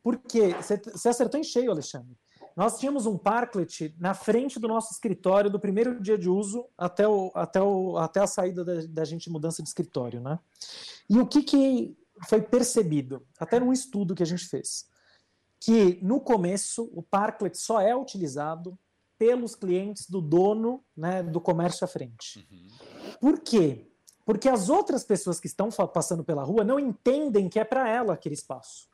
Porque você você acertou em cheio, Alexandre. Nós tínhamos um parklet na frente do nosso escritório do primeiro dia de uso até, o, até, o, até a saída da, da gente mudança de escritório, né? E o que, que foi percebido, até num estudo que a gente fez, que no começo o parklet só é utilizado pelos clientes do dono né, do comércio à frente. Uhum. Por quê? Porque as outras pessoas que estão passando pela rua não entendem que é para ela aquele espaço.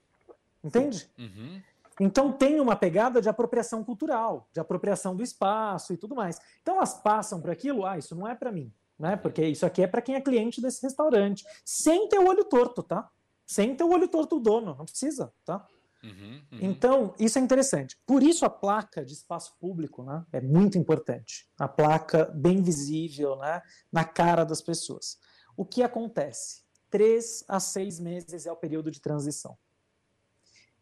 Entende? Uhum. Então tem uma pegada de apropriação cultural, de apropriação do espaço e tudo mais. Então elas passam por aquilo, ah, isso não é para mim, né? Porque isso aqui é para quem é cliente desse restaurante, sem ter o olho torto, tá? Sem ter o olho torto do dono, não precisa, tá? Uhum. Uhum. Então, isso é interessante. Por isso a placa de espaço público né, é muito importante. A placa bem visível né, na cara das pessoas. O que acontece? Três a seis meses é o período de transição.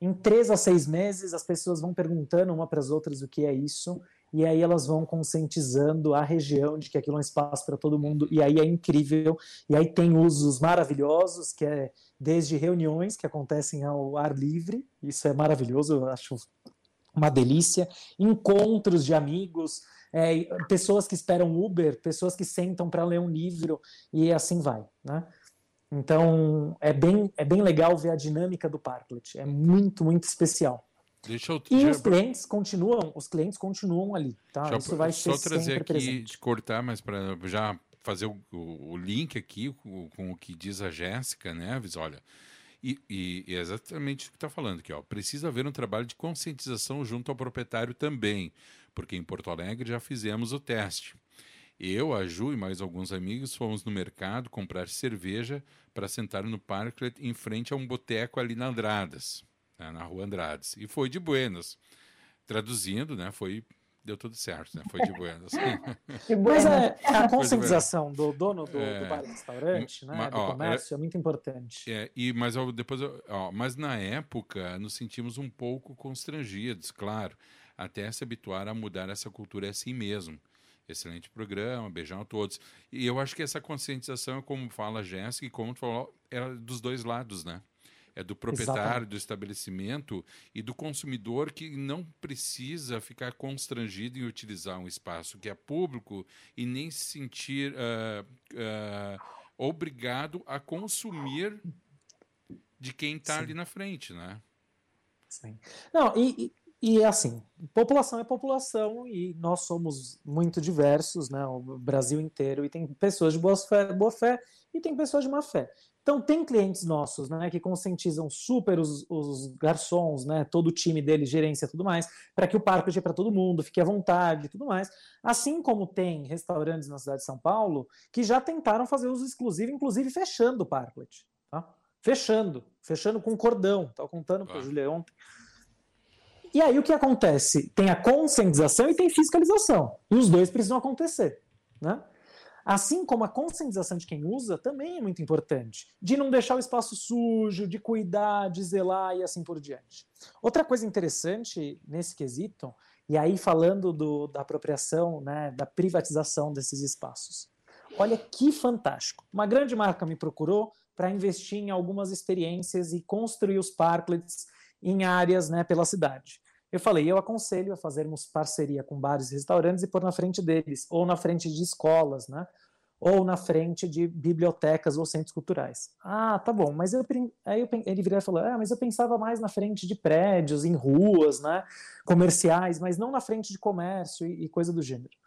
Em três a seis meses, as pessoas vão perguntando uma para as outras o que é isso, e aí elas vão conscientizando a região de que aquilo é um espaço para todo mundo, e aí é incrível. E aí tem usos maravilhosos, que é desde reuniões que acontecem ao ar livre, isso é maravilhoso, eu acho uma delícia, encontros de amigos, é, pessoas que esperam Uber, pessoas que sentam para ler um livro e assim vai, né? Então é bem, é bem legal ver a dinâmica do Parklet, é muito, muito especial. Deixa eu E os clientes continuam, os clientes continuam ali, tá? já- Isso vai só ser trazer sempre aqui, presente. te cortar, mas para já fazer o, o- o link aqui com, com o que diz a Jéssica Neves, olha. E, e- e é exatamente o que está falando aqui, ó. Precisa haver um trabalho de conscientização junto ao proprietário também, porque em Porto Alegre já fizemos o teste. Eu, a Ju e mais alguns amigos fomos no mercado comprar cerveja para sentar no parklet em frente a um boteco ali na Andradas, né, na rua Andradas. E foi de buenas. Traduzindo, né, foi deu tudo certo, né? Foi de buenas. Que Mas é, a conscientização do dono do, É. do bar e restaurante, né, Ma- do ó, comércio, é muito importante. É, e mas ó, depois, ó, mas na época nos sentimos um pouco constrangidos, claro, até se habituar a mudar essa cultura é assim mesmo. Excelente programa, beijão a todos. E eu acho que essa conscientização, é como fala a Jéssica, e como tu falou, é dos dois lados, né? É do proprietário Exatamente. do estabelecimento e do consumidor que não precisa ficar constrangido em utilizar um espaço que é público e nem se sentir ah, ah, obrigado a consumir de quem está ali na frente, né? Sim. Não, e, e, e assim, população é população e nós somos muito diversos, né? O Brasil inteiro, e tem pessoas de boa fé, boa fé e tem pessoas de má fé. Então, tem clientes nossos, né, que conscientizam super os, os garçons, né, todo o time deles, gerência e tudo mais, para que o parque seja para todo mundo, fique à vontade e tudo mais. Assim como tem restaurantes na cidade de São Paulo que já tentaram fazer uso exclusivo, inclusive fechando o parklet, tá? Fechando, fechando com cordão. Estava contando para o. Júlio ontem. E aí o que acontece? Tem a conscientização e tem fiscalização. E os dois precisam acontecer. Né? Assim como a conscientização de quem usa também é muito importante, de não deixar o espaço sujo, de cuidar, de zelar e assim por diante. Outra coisa interessante nesse quesito, e aí falando do, da apropriação, né, da privatização desses espaços. Olha que fantástico. Uma grande marca me procurou para investir em algumas experiências e construir os parklets em áreas né, pela cidade. Eu falei, eu aconselho a fazermos parceria com bares e restaurantes e pôr na frente deles, ou na frente de escolas, né? Ou na frente de bibliotecas ou centros culturais. Ah, tá bom, mas eu, aí eu, ele virou e falou, ah, mas eu pensava mais na frente de prédios, em ruas, né? Comerciais, mas não na frente de comércio e, e coisa do gênero.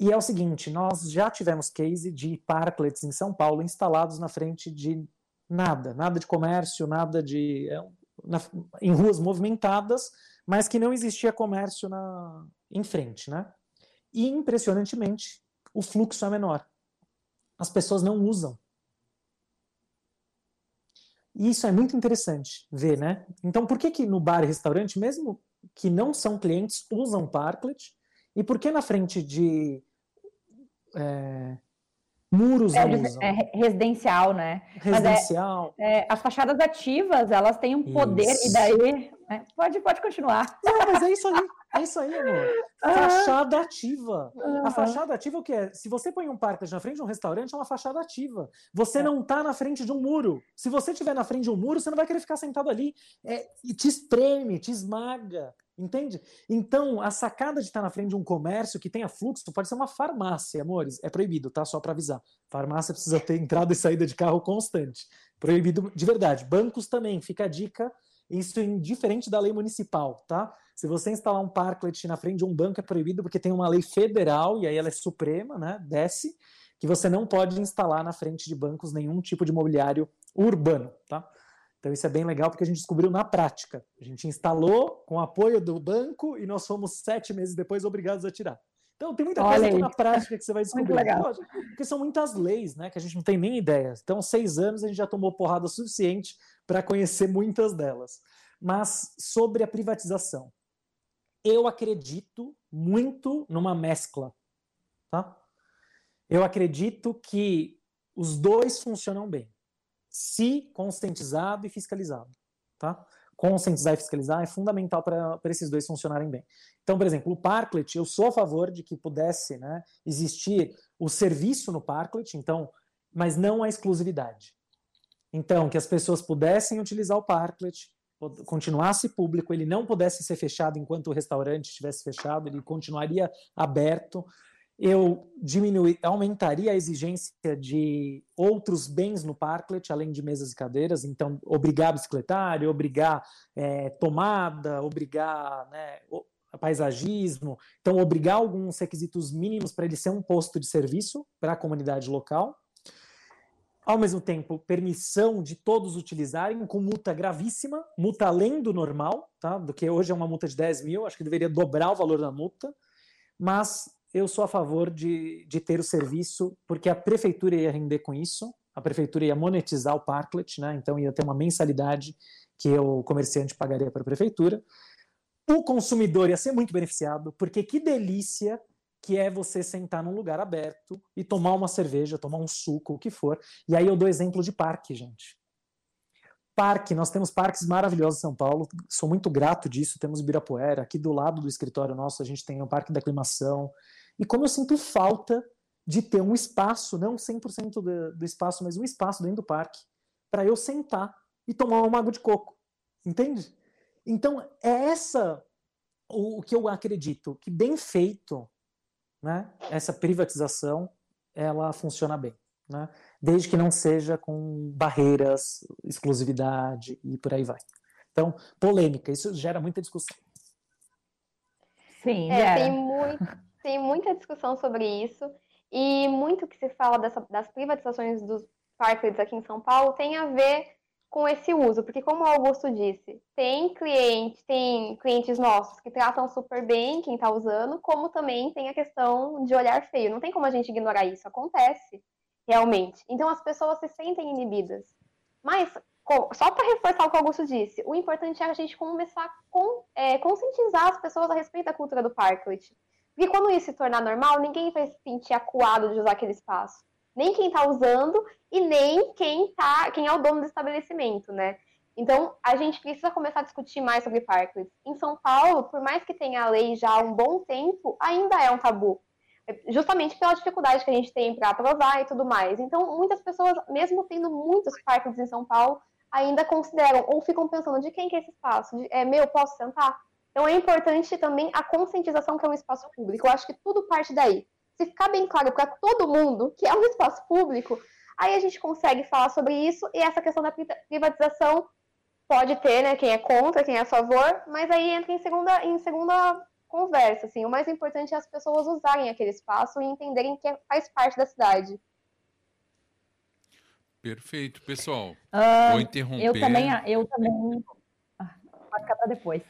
E é o seguinte, nós já tivemos case de parklets em São Paulo instalados na frente de nada, nada de comércio, nada de... É, na, em ruas movimentadas, mas que não existia comércio na, em frente, né? E impressionantemente, o fluxo é menor. As pessoas não usam. E isso é muito interessante ver, né? Então, por que que no bar e restaurante, mesmo que não são clientes, usam Parklet? E por que na frente de é, muros é, usam? É residencial, né? Residencial. Mas é, as fachadas ativas, elas têm um poder, isso. e daí é, pode, pode continuar. Não, mas é isso aí. É isso aí, amor. Fachada ativa. A fachada ativa é o que é? Se você põe um parque na frente de um restaurante, é uma fachada ativa. Você é. não está na frente de um muro. Se você estiver na frente de um muro, você não vai querer ficar sentado ali. É, e te espreme, te esmaga. Entende? Então, a sacada de estar na frente de um comércio que tenha fluxo pode ser uma farmácia, amores. É proibido, tá? Só para avisar. Farmácia precisa ter entrada e saída de carro constante. Proibido de verdade. Bancos também, fica a dica isso é indiferente da lei municipal, tá? Se você instalar um parklet na frente de um banco é proibido porque tem uma lei federal e aí ela é suprema, né? Desce que você não pode instalar na frente de bancos nenhum tipo de mobiliário urbano, tá? Então isso é bem legal porque a gente descobriu na prática. A gente instalou com apoio do banco e nós fomos sete meses depois obrigados a tirar. Então tem muita coisa na prática que você vai descobrir. Porque são muitas leis, né? Que a gente não tem nem ideia. Então, seis anos a gente já tomou porrada suficiente para conhecer muitas delas. Mas sobre a privatização, eu acredito muito numa mescla, tá? Eu acredito que os dois funcionam bem, se conscientizado e fiscalizado, tá? Conscientizar e fiscalizar é fundamental para esses dois funcionarem bem. Então, por exemplo, o Parklet, eu sou a favor de que pudesse né, existir o serviço no Parklet, então, mas não a exclusividade. Então, que as pessoas pudessem utilizar o parklet, continuasse público, ele não pudesse ser fechado enquanto o restaurante estivesse fechado, ele continuaria aberto. Eu diminuir, aumentaria a exigência de outros bens no parklet, além de mesas e cadeiras, então obrigar bicicletário, obrigar é, tomada, obrigar né, paisagismo, então obrigar alguns requisitos mínimos para ele ser um posto de serviço para a comunidade local ao mesmo tempo, permissão de todos utilizarem, com multa gravíssima, multa além do normal, tá? do que hoje é uma multa de 10 mil, acho que deveria dobrar o valor da multa, mas eu sou a favor de, de ter o serviço, porque a prefeitura ia render com isso, a prefeitura ia monetizar o parklet, né? então ia ter uma mensalidade que o comerciante pagaria para a prefeitura. O consumidor ia ser muito beneficiado, porque que delícia que é você sentar num lugar aberto e tomar uma cerveja, tomar um suco, o que for. E aí eu dou exemplo de parque, gente. Parque, nós temos parques maravilhosos em São Paulo, sou muito grato disso. Temos Ibirapuera, aqui do lado do escritório nosso, a gente tem o Parque da Aclimação. E como eu sinto falta de ter um espaço, não 100% do, do espaço, mas um espaço dentro do parque, para eu sentar e tomar uma água de coco. Entende? Então, é essa o, o que eu acredito, que bem feito, né, essa privatização ela funciona bem, né, desde que não seja com barreiras, exclusividade e por aí vai. Então, polêmica, isso gera muita discussão. Sim, é, tem, muito, tem muita discussão sobre isso e muito que se fala dessa, das privatizações dos parques aqui em São Paulo tem a ver com esse uso, porque como o Augusto disse, tem cliente, tem clientes nossos que tratam super bem quem está usando, como também tem a questão de olhar feio. Não tem como a gente ignorar isso, acontece realmente. Então as pessoas se sentem inibidas. Mas só para reforçar o que o Augusto disse, o importante é a gente começar a é, conscientizar as pessoas a respeito da cultura do parklet. Porque quando isso se tornar normal, ninguém vai se sentir acuado de usar aquele espaço. Nem quem está usando e nem quem, tá, quem é o dono do estabelecimento, né? Então, a gente precisa começar a discutir mais sobre parklets. Em São Paulo, por mais que tenha a lei já há um bom tempo, ainda é um tabu. Justamente pela dificuldade que a gente tem para aprovar e tudo mais. Então, muitas pessoas, mesmo tendo muitos parklets em São Paulo, ainda consideram ou ficam pensando de quem que é esse espaço? De, é meu, posso sentar? Então, é importante também a conscientização que é um espaço público. Eu acho que tudo parte daí. Se ficar bem claro para todo mundo que é um espaço público, aí a gente consegue falar sobre isso e essa questão da privatização pode ter, né, quem é contra, quem é a favor, mas aí entra em segunda, em segunda conversa, assim. O mais importante é as pessoas usarem aquele espaço e entenderem que faz parte da cidade. Perfeito, pessoal. Uh, vou interromper. Eu também, eu também. Vai ficar para depois.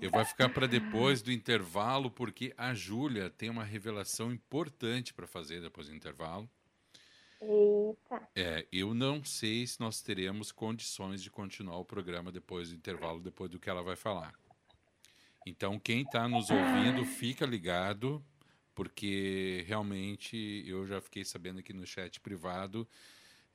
Eu vou ficar para depois do intervalo, porque a Júlia tem uma revelação importante para fazer depois do intervalo. Eita. É, eu não sei se nós teremos condições de continuar o programa depois do intervalo, depois do que ela vai falar. Então, quem está nos ouvindo, fica ligado, porque realmente eu já fiquei sabendo aqui no chat privado.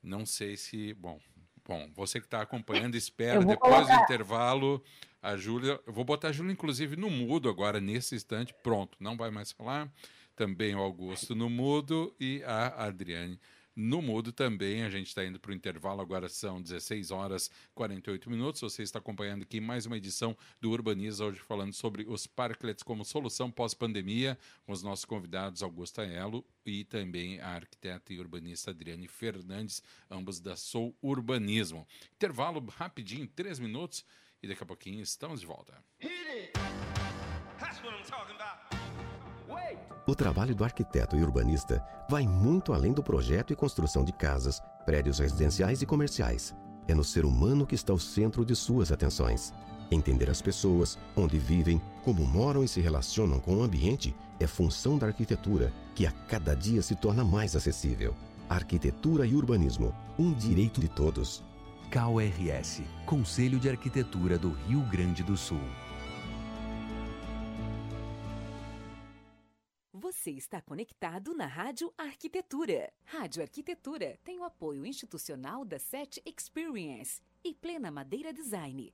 Não sei se. Bom, bom você que está acompanhando, espera depois colocar. do intervalo. A Júlia. Eu vou botar a Júlia, inclusive, no mudo agora, nesse instante. Pronto, não vai mais falar. Também o Augusto no mudo e a Adriane no mudo também. A gente está indo para o intervalo, agora são 16 horas e 48 minutos. Você está acompanhando aqui mais uma edição do Urbaniza, hoje falando sobre os parklets como solução pós-pandemia, com os nossos convidados Augusta Elo e também a arquiteta e urbanista Adriane Fernandes, ambos da Sou Urbanismo. Intervalo rapidinho, três minutos, e daqui a pouquinho estamos de volta. Hit it. That's what I'm talking about. O trabalho do arquiteto e urbanista vai muito além do projeto e construção de casas, prédios residenciais e comerciais. É no ser humano que está o centro de suas atenções. Entender as pessoas, onde vivem, como moram e se relacionam com o ambiente é função da arquitetura, que a cada dia se torna mais acessível. Arquitetura e urbanismo, um direito de todos. KRS, Conselho de Arquitetura do Rio Grande do Sul. Você está conectado na Rádio Arquitetura. Rádio Arquitetura tem o apoio institucional da SET Experience e Plena Madeira Design.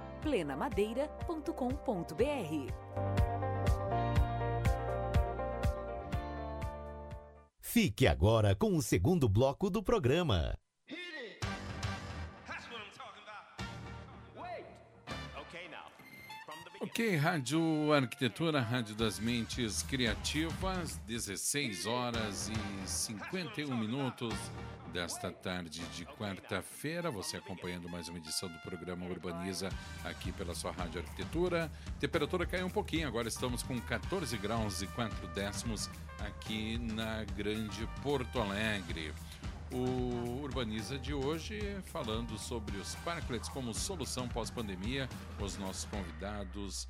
plenamadeira.com.br Fique agora com o segundo bloco do programa. Ok, Rádio Arquitetura, Rádio das Mentes Criativas, 16 horas e 51 minutos desta tarde de quarta-feira. Você acompanhando mais uma edição do programa Urbaniza aqui pela sua Rádio Arquitetura. Temperatura caiu um pouquinho, agora estamos com 14 graus e 4 décimos aqui na Grande Porto Alegre. O Urbaniza de hoje falando sobre os parklets como solução pós-pandemia. Os nossos convidados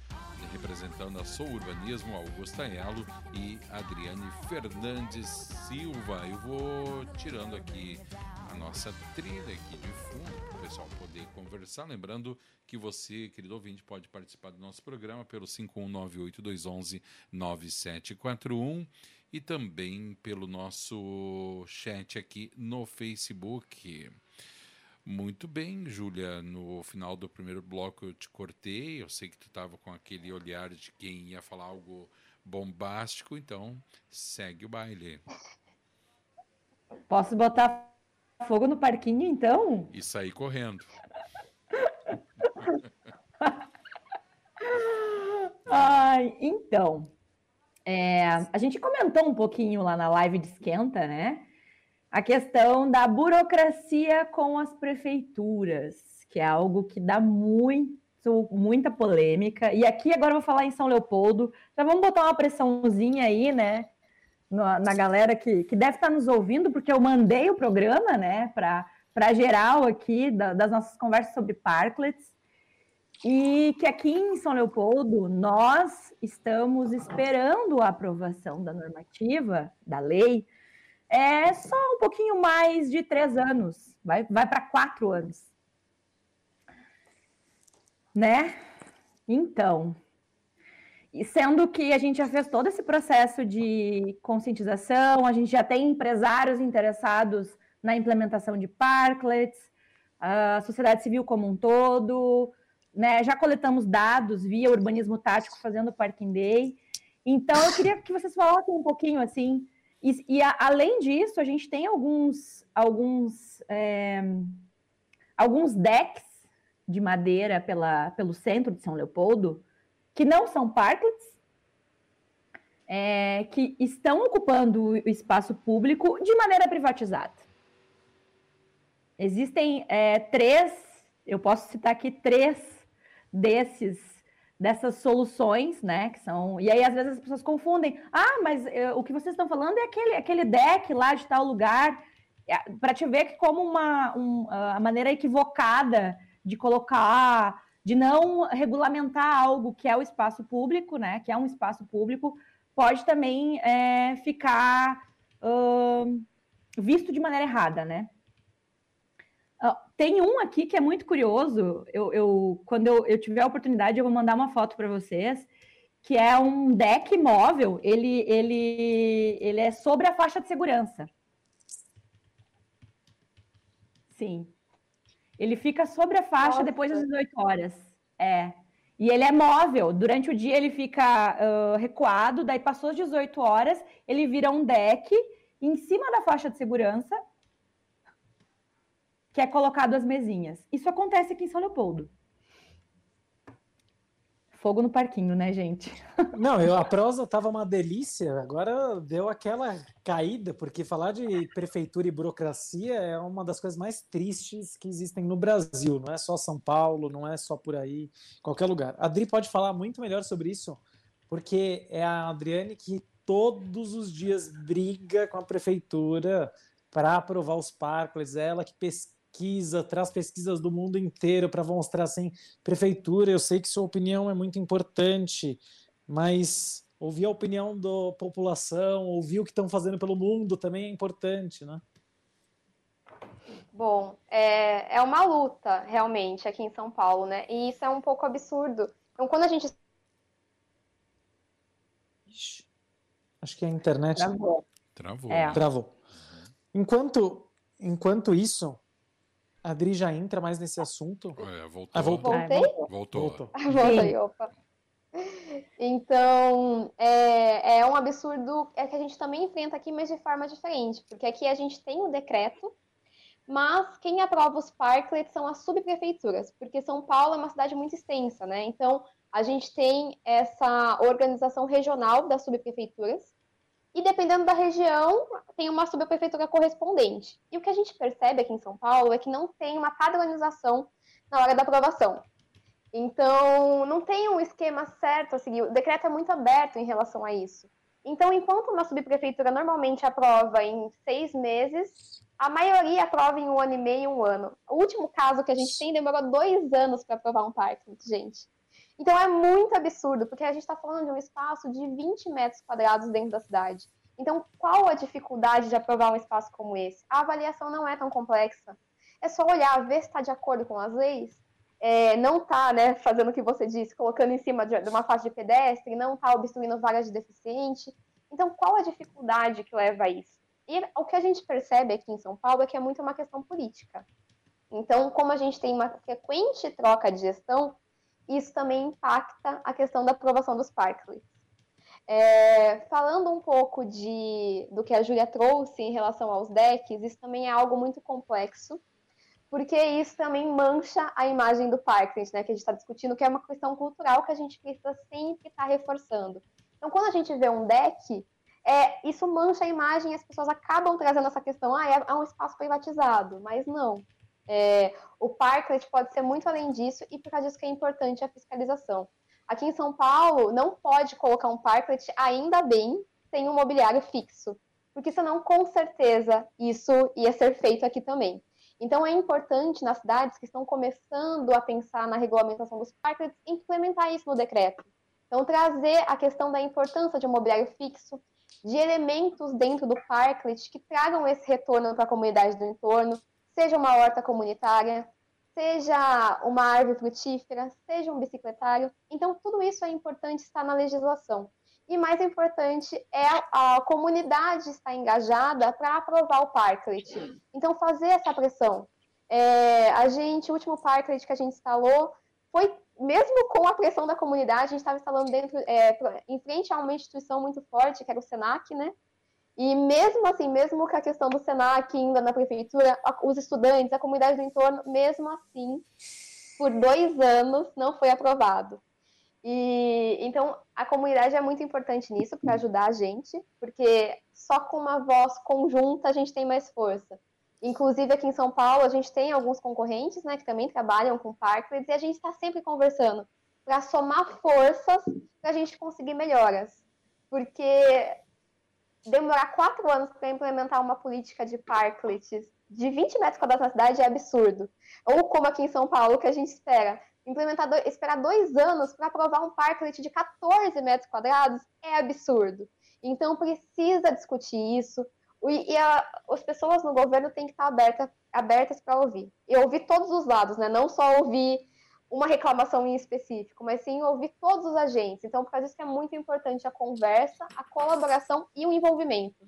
representando a Sou Urbanismo, Augusta Elo e Adriane Fernandes Silva. Eu vou tirando aqui a nossa trilha aqui de fundo para o pessoal poder conversar. Lembrando que você, querido ouvinte, pode participar do nosso programa pelo 51982119741 e também pelo nosso chat aqui no Facebook. Muito bem, Júlia. No final do primeiro bloco eu te cortei. Eu sei que tu estava com aquele olhar de quem ia falar algo bombástico, então segue o baile. Posso botar fogo no parquinho, então? E sair correndo. Ai, então. É, a gente comentou um pouquinho lá na live de esquenta, né? A questão da burocracia com as prefeituras, que é algo que dá muito, muita polêmica. E aqui agora eu vou falar em São Leopoldo. Já vamos botar uma pressãozinha aí, né? Na, na galera que, que deve estar nos ouvindo, porque eu mandei o programa, né, para geral aqui da, das nossas conversas sobre parklets. E que aqui em São Leopoldo nós estamos esperando a aprovação da normativa, da lei, é só um pouquinho mais de três anos, vai, vai para quatro anos. Né? Então, e sendo que a gente já fez todo esse processo de conscientização, a gente já tem empresários interessados na implementação de parklets, a sociedade civil como um todo, né? Já coletamos dados via urbanismo tático fazendo o Parking Day. Então, eu queria que vocês falassem um pouquinho assim. E, e a, além disso, a gente tem alguns, alguns, é, alguns decks de madeira pela, pelo centro de São Leopoldo que não são parklets, é, que estão ocupando o espaço público de maneira privatizada. Existem é, três, eu posso citar aqui três desses dessas soluções, né? Que são. E aí, às vezes, as pessoas confundem. Ah, mas uh, o que vocês estão falando é aquele, aquele deck lá de tal lugar. É, Para te ver que como uma um, a maneira equivocada de colocar, de não regulamentar algo que é o espaço público, né? Que é um espaço público, pode também é, ficar uh, visto de maneira errada, né? Uh, tem um aqui que é muito curioso. Eu, eu quando eu, eu, tiver a oportunidade, eu vou mandar uma foto para vocês, que é um deck móvel. Ele, ele, ele é sobre a faixa de segurança. Sim. Ele fica sobre a faixa Nossa. depois das 18 horas. É. E ele é móvel. Durante o dia ele fica uh, recuado, daí passou as 18 horas, ele vira um deck em cima da faixa de segurança que é colocado as mesinhas. Isso acontece aqui em São Leopoldo. Fogo no parquinho, né, gente? Não, eu, a prosa estava uma delícia, agora deu aquela caída, porque falar de prefeitura e burocracia é uma das coisas mais tristes que existem no Brasil. Não é só São Paulo, não é só por aí, qualquer lugar. A Adri pode falar muito melhor sobre isso, porque é a Adriane que todos os dias briga com a prefeitura para aprovar os parques, é ela que pesquisa pesquisa, traz pesquisas do mundo inteiro para mostrar assim, prefeitura, eu sei que sua opinião é muito importante, mas ouvir a opinião da população, ouvir o que estão fazendo pelo mundo também é importante, né? Bom, é, é uma luta realmente aqui em São Paulo, né? E isso é um pouco absurdo. Então, quando a gente. Acho que a internet. Travou. Travou. É. Travou. Enquanto, enquanto isso, a Adri já entra mais nesse assunto. É, voltou. Ah, voltou. Voltei? Voltou. Voltou. Voltei, opa. Então, é, é um absurdo é que a gente também enfrenta aqui, mas de forma diferente, porque aqui a gente tem o decreto, mas quem aprova os parklets são as subprefeituras, porque São Paulo é uma cidade muito extensa, né? Então, a gente tem essa organização regional das subprefeituras, e dependendo da região, tem uma subprefeitura correspondente. E o que a gente percebe aqui em São Paulo é que não tem uma padronização na hora da aprovação. Então, não tem um esquema certo a seguir. O decreto é muito aberto em relação a isso. Então, enquanto uma subprefeitura normalmente aprova em seis meses, a maioria aprova em um ano e meio, um ano. O último caso que a gente tem demorou dois anos para aprovar um parque, gente. Então é muito absurdo, porque a gente está falando de um espaço de 20 metros quadrados dentro da cidade. Então, qual a dificuldade de aprovar um espaço como esse? A avaliação não é tão complexa. É só olhar, ver se está de acordo com as leis. É, não está né, fazendo o que você disse, colocando em cima de, uma faixa de pedestre, não está obstruindo vagas de deficiente. Então, qual a dificuldade que leva a isso? E o que a gente percebe aqui em São Paulo é que é muito uma questão política. Então, como a gente tem uma frequente troca de gestão, isso também impacta a questão da aprovação dos parklets. É, falando um pouco de, do que a Júlia trouxe em relação aos decks, isso também é algo muito complexo, porque isso também mancha a imagem do parklet, né, que a gente está discutindo, que é uma questão cultural que a gente precisa sempre estar tá reforçando. Então, quando a gente vê um deck, é, isso mancha a imagem e as pessoas acabam trazendo essa questão, ah, é, é um espaço privatizado, mas não. É, o parklet pode ser muito além disso e por causa disso que é importante a fiscalização. Aqui em São Paulo, não pode colocar um parklet, ainda bem, sem um mobiliário fixo, porque senão, com certeza, isso ia ser feito aqui também. Então, é importante nas cidades que estão começando a pensar na regulamentação dos parklets, implementar isso no decreto. Então, trazer a questão da importância de um mobiliário fixo, de elementos dentro do parklet que tragam esse retorno para a comunidade do entorno, seja uma horta comunitária, seja uma árvore frutífera, seja um bicicletário. Então, tudo isso é importante estar na legislação. E mais importante é a, comunidade estar engajada para aprovar o parklet. Então, fazer essa pressão. É, a gente, o último parklet que a gente instalou foi mesmo com a pressão da comunidade, a gente estava instalando dentro, é, em frente a uma instituição muito forte, que era o SENAC, né? E mesmo assim, mesmo com a questão do SENAC ainda na prefeitura, os estudantes, a comunidade do entorno, mesmo assim, por dois anos não foi aprovado. E então a comunidade é muito importante nisso para ajudar a gente, porque só com uma voz conjunta a gente tem mais força. Inclusive aqui em São Paulo a gente tem alguns concorrentes, né, que também trabalham com parklets e a gente está sempre conversando para somar forças para a gente conseguir melhoras, porque demorar quatro anos para implementar uma política de parklets de 20 metros quadrados na cidade é absurdo. Ou como aqui em São Paulo, que a gente espera. Implementar esperar dois anos para aprovar um parklet de 14 metros quadrados é absurdo. Então precisa discutir isso. E, e a, as pessoas no governo têm que estar aberta, abertas para ouvir. E ouvir todos os lados, né? Não só ouvir uma reclamação em específico, mas sim ouvir todos os agentes. Então, por causa disso é muito importante a conversa, a colaboração e o envolvimento.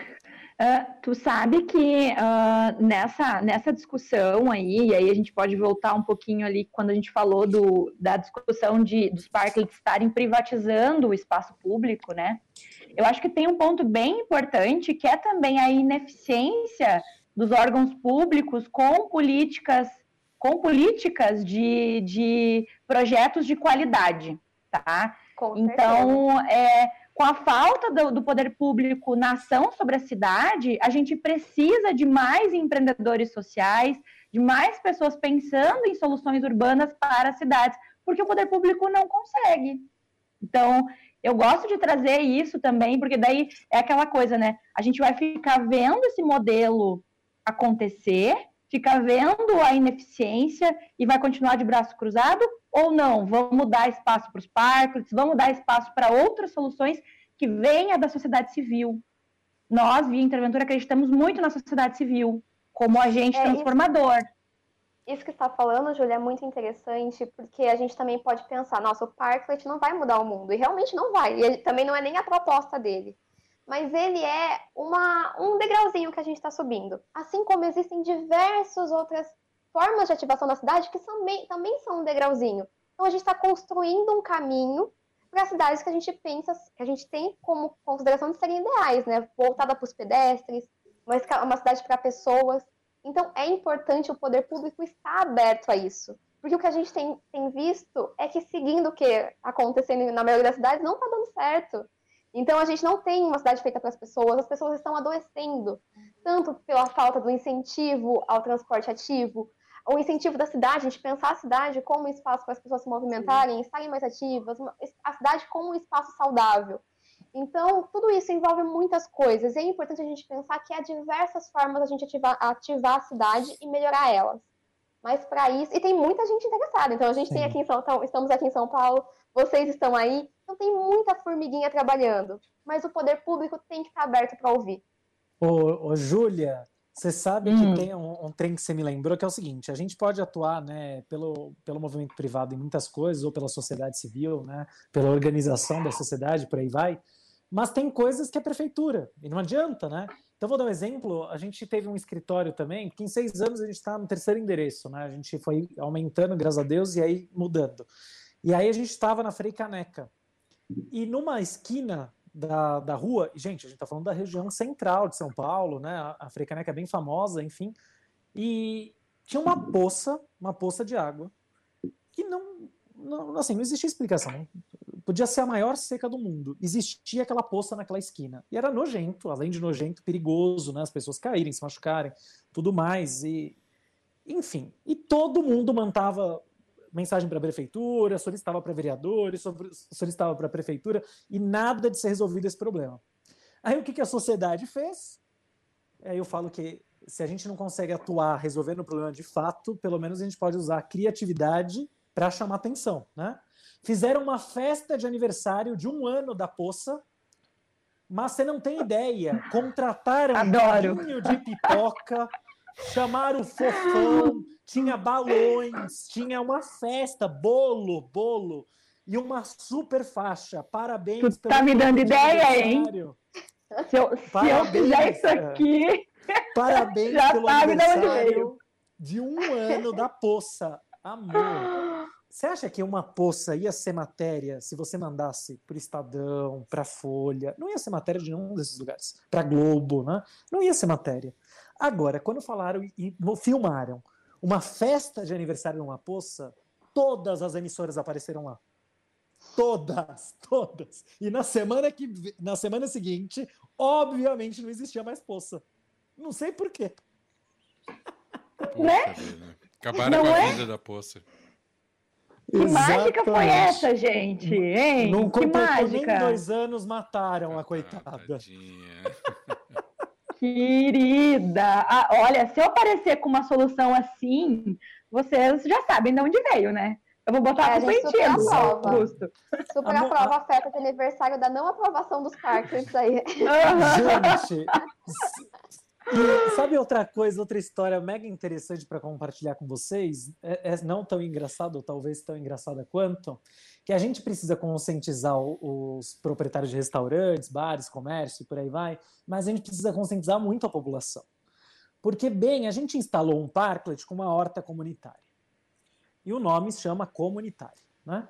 Uh, tu sabe que uh, nessa, nessa discussão aí, e aí a gente pode voltar um pouquinho ali quando a gente falou do, da discussão de, dos parques estarem privatizando o espaço público, né? Eu acho que tem um ponto bem importante que é também a ineficiência dos órgãos públicos com políticas com políticas de, de projetos de qualidade, tá? Com então, é, com a falta do, do, poder público na ação sobre a cidade, a gente precisa de mais empreendedores sociais, de mais pessoas pensando em soluções urbanas para as cidades, porque o poder público não consegue. Então, eu gosto de trazer isso também, porque daí é aquela coisa, né? A gente vai ficar vendo esse modelo acontecer fica vendo a ineficiência e vai continuar de braço cruzado ou não? Vamos dar espaço para os parques, vamos dar espaço para outras soluções que venha da sociedade civil. Nós, via Interventura, acreditamos muito na sociedade civil como agente é, transformador. Isso, isso que está falando, Júlia, é muito interessante, porque a gente também pode pensar, nossa, o Parklet não vai mudar o mundo, e realmente não vai, e ele, também não é nem a proposta dele mas ele é uma, um degrauzinho que a gente está subindo. Assim como existem diversas outras formas de ativação da cidade que também, também são um degrauzinho. Então a gente está construindo um caminho para cidades que a gente pensa, que a gente tem como consideração de serem ideais, né? Voltada para os pedestres, uma, uma cidade para pessoas. Então é importante o poder público estar aberto a isso. Porque o que a gente tem, tem visto é que seguindo o que acontecendo na maioria das cidades não está dando certo. Então a gente não tem uma cidade feita para as pessoas, as pessoas estão adoecendo, tanto pela falta do incentivo ao transporte ativo, o incentivo da cidade, a gente pensar a cidade como um espaço para as pessoas se movimentarem, estarem mais ativas, a cidade como um espaço saudável. Então, tudo isso envolve muitas coisas. E é importante a gente pensar que há diversas formas a gente ativar, ativar a cidade e melhorar elas. Mas para isso, e tem muita gente interessada. Então, a gente Sim. tem aqui em São Paulo, estamos aqui em São Paulo, vocês estão aí, então tem muita formiguinha trabalhando. Mas o poder público tem que estar aberto para ouvir. Ô, ô Júlia, você sabe hum. que tem um, um, trem que você me lembrou, que é o seguinte: a gente pode atuar né, pelo, pelo movimento privado em muitas coisas, ou pela sociedade civil, né, pela organização da sociedade, por aí vai, mas tem coisas que é prefeitura, e não adianta, né? Então, vou dar um exemplo: a gente teve um escritório também, que em seis anos a gente está no terceiro endereço, né? A gente foi aumentando, graças a Deus, e aí mudando. E aí a gente estava na Frei Caneca. E numa esquina da, da rua, gente, a gente está falando da região central de São Paulo, né? A, a Frecaneca é bem famosa, enfim. E tinha uma poça, uma poça de água, que não, não, assim, não existia explicação. Podia ser a maior seca do mundo. Existia aquela poça naquela esquina. E era nojento, além de nojento, perigoso, né? As pessoas caírem, se machucarem, tudo mais. E, enfim, e todo mundo mandava mensagem para a prefeitura, solicitava para vereadores, solicitava para a prefeitura e nada de ser resolvido esse problema. Aí o que, que a sociedade fez? Aí eu falo que se a gente não consegue atuar resolvendo o problema de fato, pelo menos a gente pode usar a criatividade para chamar atenção, né? Fizeram uma festa de aniversário de um ano da poça, mas você não tem ideia. Contrataram Adoro. um de pipoca, chamaram o fofão, tinha balões, tinha uma festa, bolo, bolo e uma super faixa. Parabéns. Tu tá me dando ideia, hein? Se eu, se eu fizer isso aqui, parabéns já pelo tá aniversário de um ano da poça. Amor. Você acha que uma poça ia ser matéria se você mandasse para Estadão, para Folha? Não ia ser matéria de nenhum desses lugares. Para Globo, né? Não ia ser matéria. Agora, quando falaram e filmaram uma festa de aniversário numa poça, todas as emissoras apareceram lá. Todas, todas. E na semana que na semana seguinte, obviamente não existia mais poça. Não sei por quê. né? Acabaram não com a é? vida da poça. Que Exatamente. mágica foi essa, gente? Hein? Não que mágica. nem dois anos mataram a coitada. Querida, ah, olha, se eu aparecer com uma solução assim, vocês já sabem de onde veio, né? Eu vou botar é, sentido, Augusto. Super Amor, aprova a festa de aniversário da não aprovação dos parques aí. Gente, e sabe outra coisa, outra história mega interessante para compartilhar com vocês? É, é, não tão engraçado, ou talvez tão engraçada quanto, que a gente precisa conscientizar os proprietários de restaurantes, bares, comércio e por aí vai, mas a gente precisa conscientizar muito a população. Porque, bem, a gente instalou um parklet com uma horta comunitária. E o nome se chama comunitário. Né?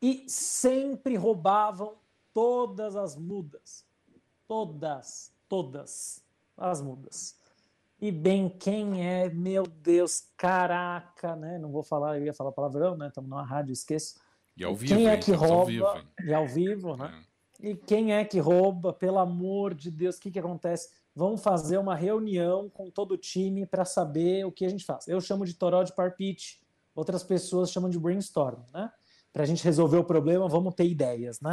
E sempre roubavam todas as mudas. Todas, todas as mudas. E bem, quem é, meu Deus, caraca, né? Não vou falar, eu ia falar palavrão, né? Estamos numa rádio, esqueço. E ao vivo, quem é que rouba? Ao vivo, e ao vivo, né? É. E quem é que rouba? Pelo amor de Deus, o que, que acontece? Vamos fazer uma reunião com todo o time para saber o que a gente faz. Eu chamo de toró de parpite, outras pessoas chamam de brainstorm, né? Para a gente resolver o problema, vamos ter ideias, né?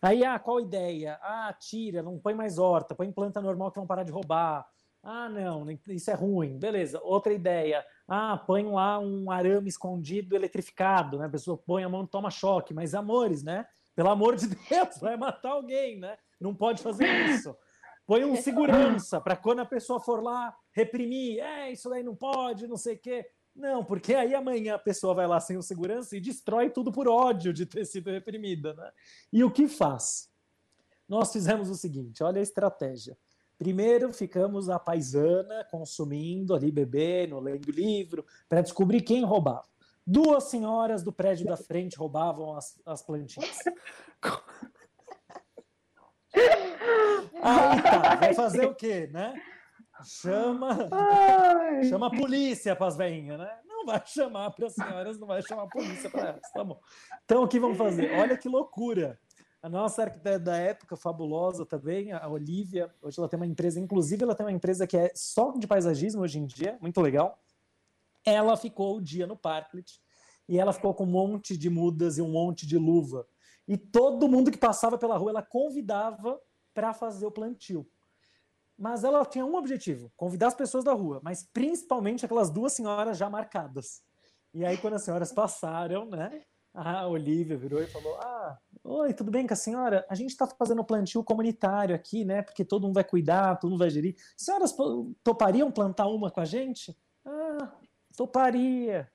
Aí, ah, qual ideia? Ah, tira, não põe mais horta, põe planta normal que vão parar de roubar. Ah, não, isso é ruim. Beleza. Outra ideia. Ah, põe lá um arame escondido eletrificado, né? A pessoa põe a mão e toma choque. Mas, amores, né? Pelo amor de Deus, vai matar alguém, né? Não pode fazer isso. Põe um segurança para quando a pessoa for lá reprimir. É, isso daí não pode, não sei o quê. Não, porque aí amanhã a pessoa vai lá sem o segurança e destrói tudo por ódio de ter sido reprimida, né? E o que faz? Nós fizemos o seguinte, olha a estratégia. Primeiro ficamos a paisana consumindo ali, bebendo, lendo livro, para descobrir quem roubava. Duas senhoras do prédio da frente roubavam as, as plantinhas. Aí tá, vai fazer o quê, né? Chama, chama a polícia para as veinhas, né? Não vai chamar para as senhoras, não vai chamar a polícia para elas, tá bom. Então o que vamos fazer? Olha que loucura. A nossa arquiteta da época, fabulosa também, a Olivia, hoje ela tem uma empresa, inclusive ela tem uma empresa que é só de paisagismo hoje em dia, muito legal. Ela ficou o dia no Parklet e ela ficou com um monte de mudas e um monte de luva. E todo mundo que passava pela rua, ela convidava para fazer o plantio. Mas ela tinha um objetivo: convidar as pessoas da rua, mas principalmente aquelas duas senhoras já marcadas. E aí, quando as senhoras passaram, né? A Olivia virou e falou: Ah, oi, tudo bem com a senhora? A gente está fazendo plantio comunitário aqui, né? Porque todo mundo vai cuidar, todo mundo vai gerir. Senhoras topariam plantar uma com a gente? Ah, toparia.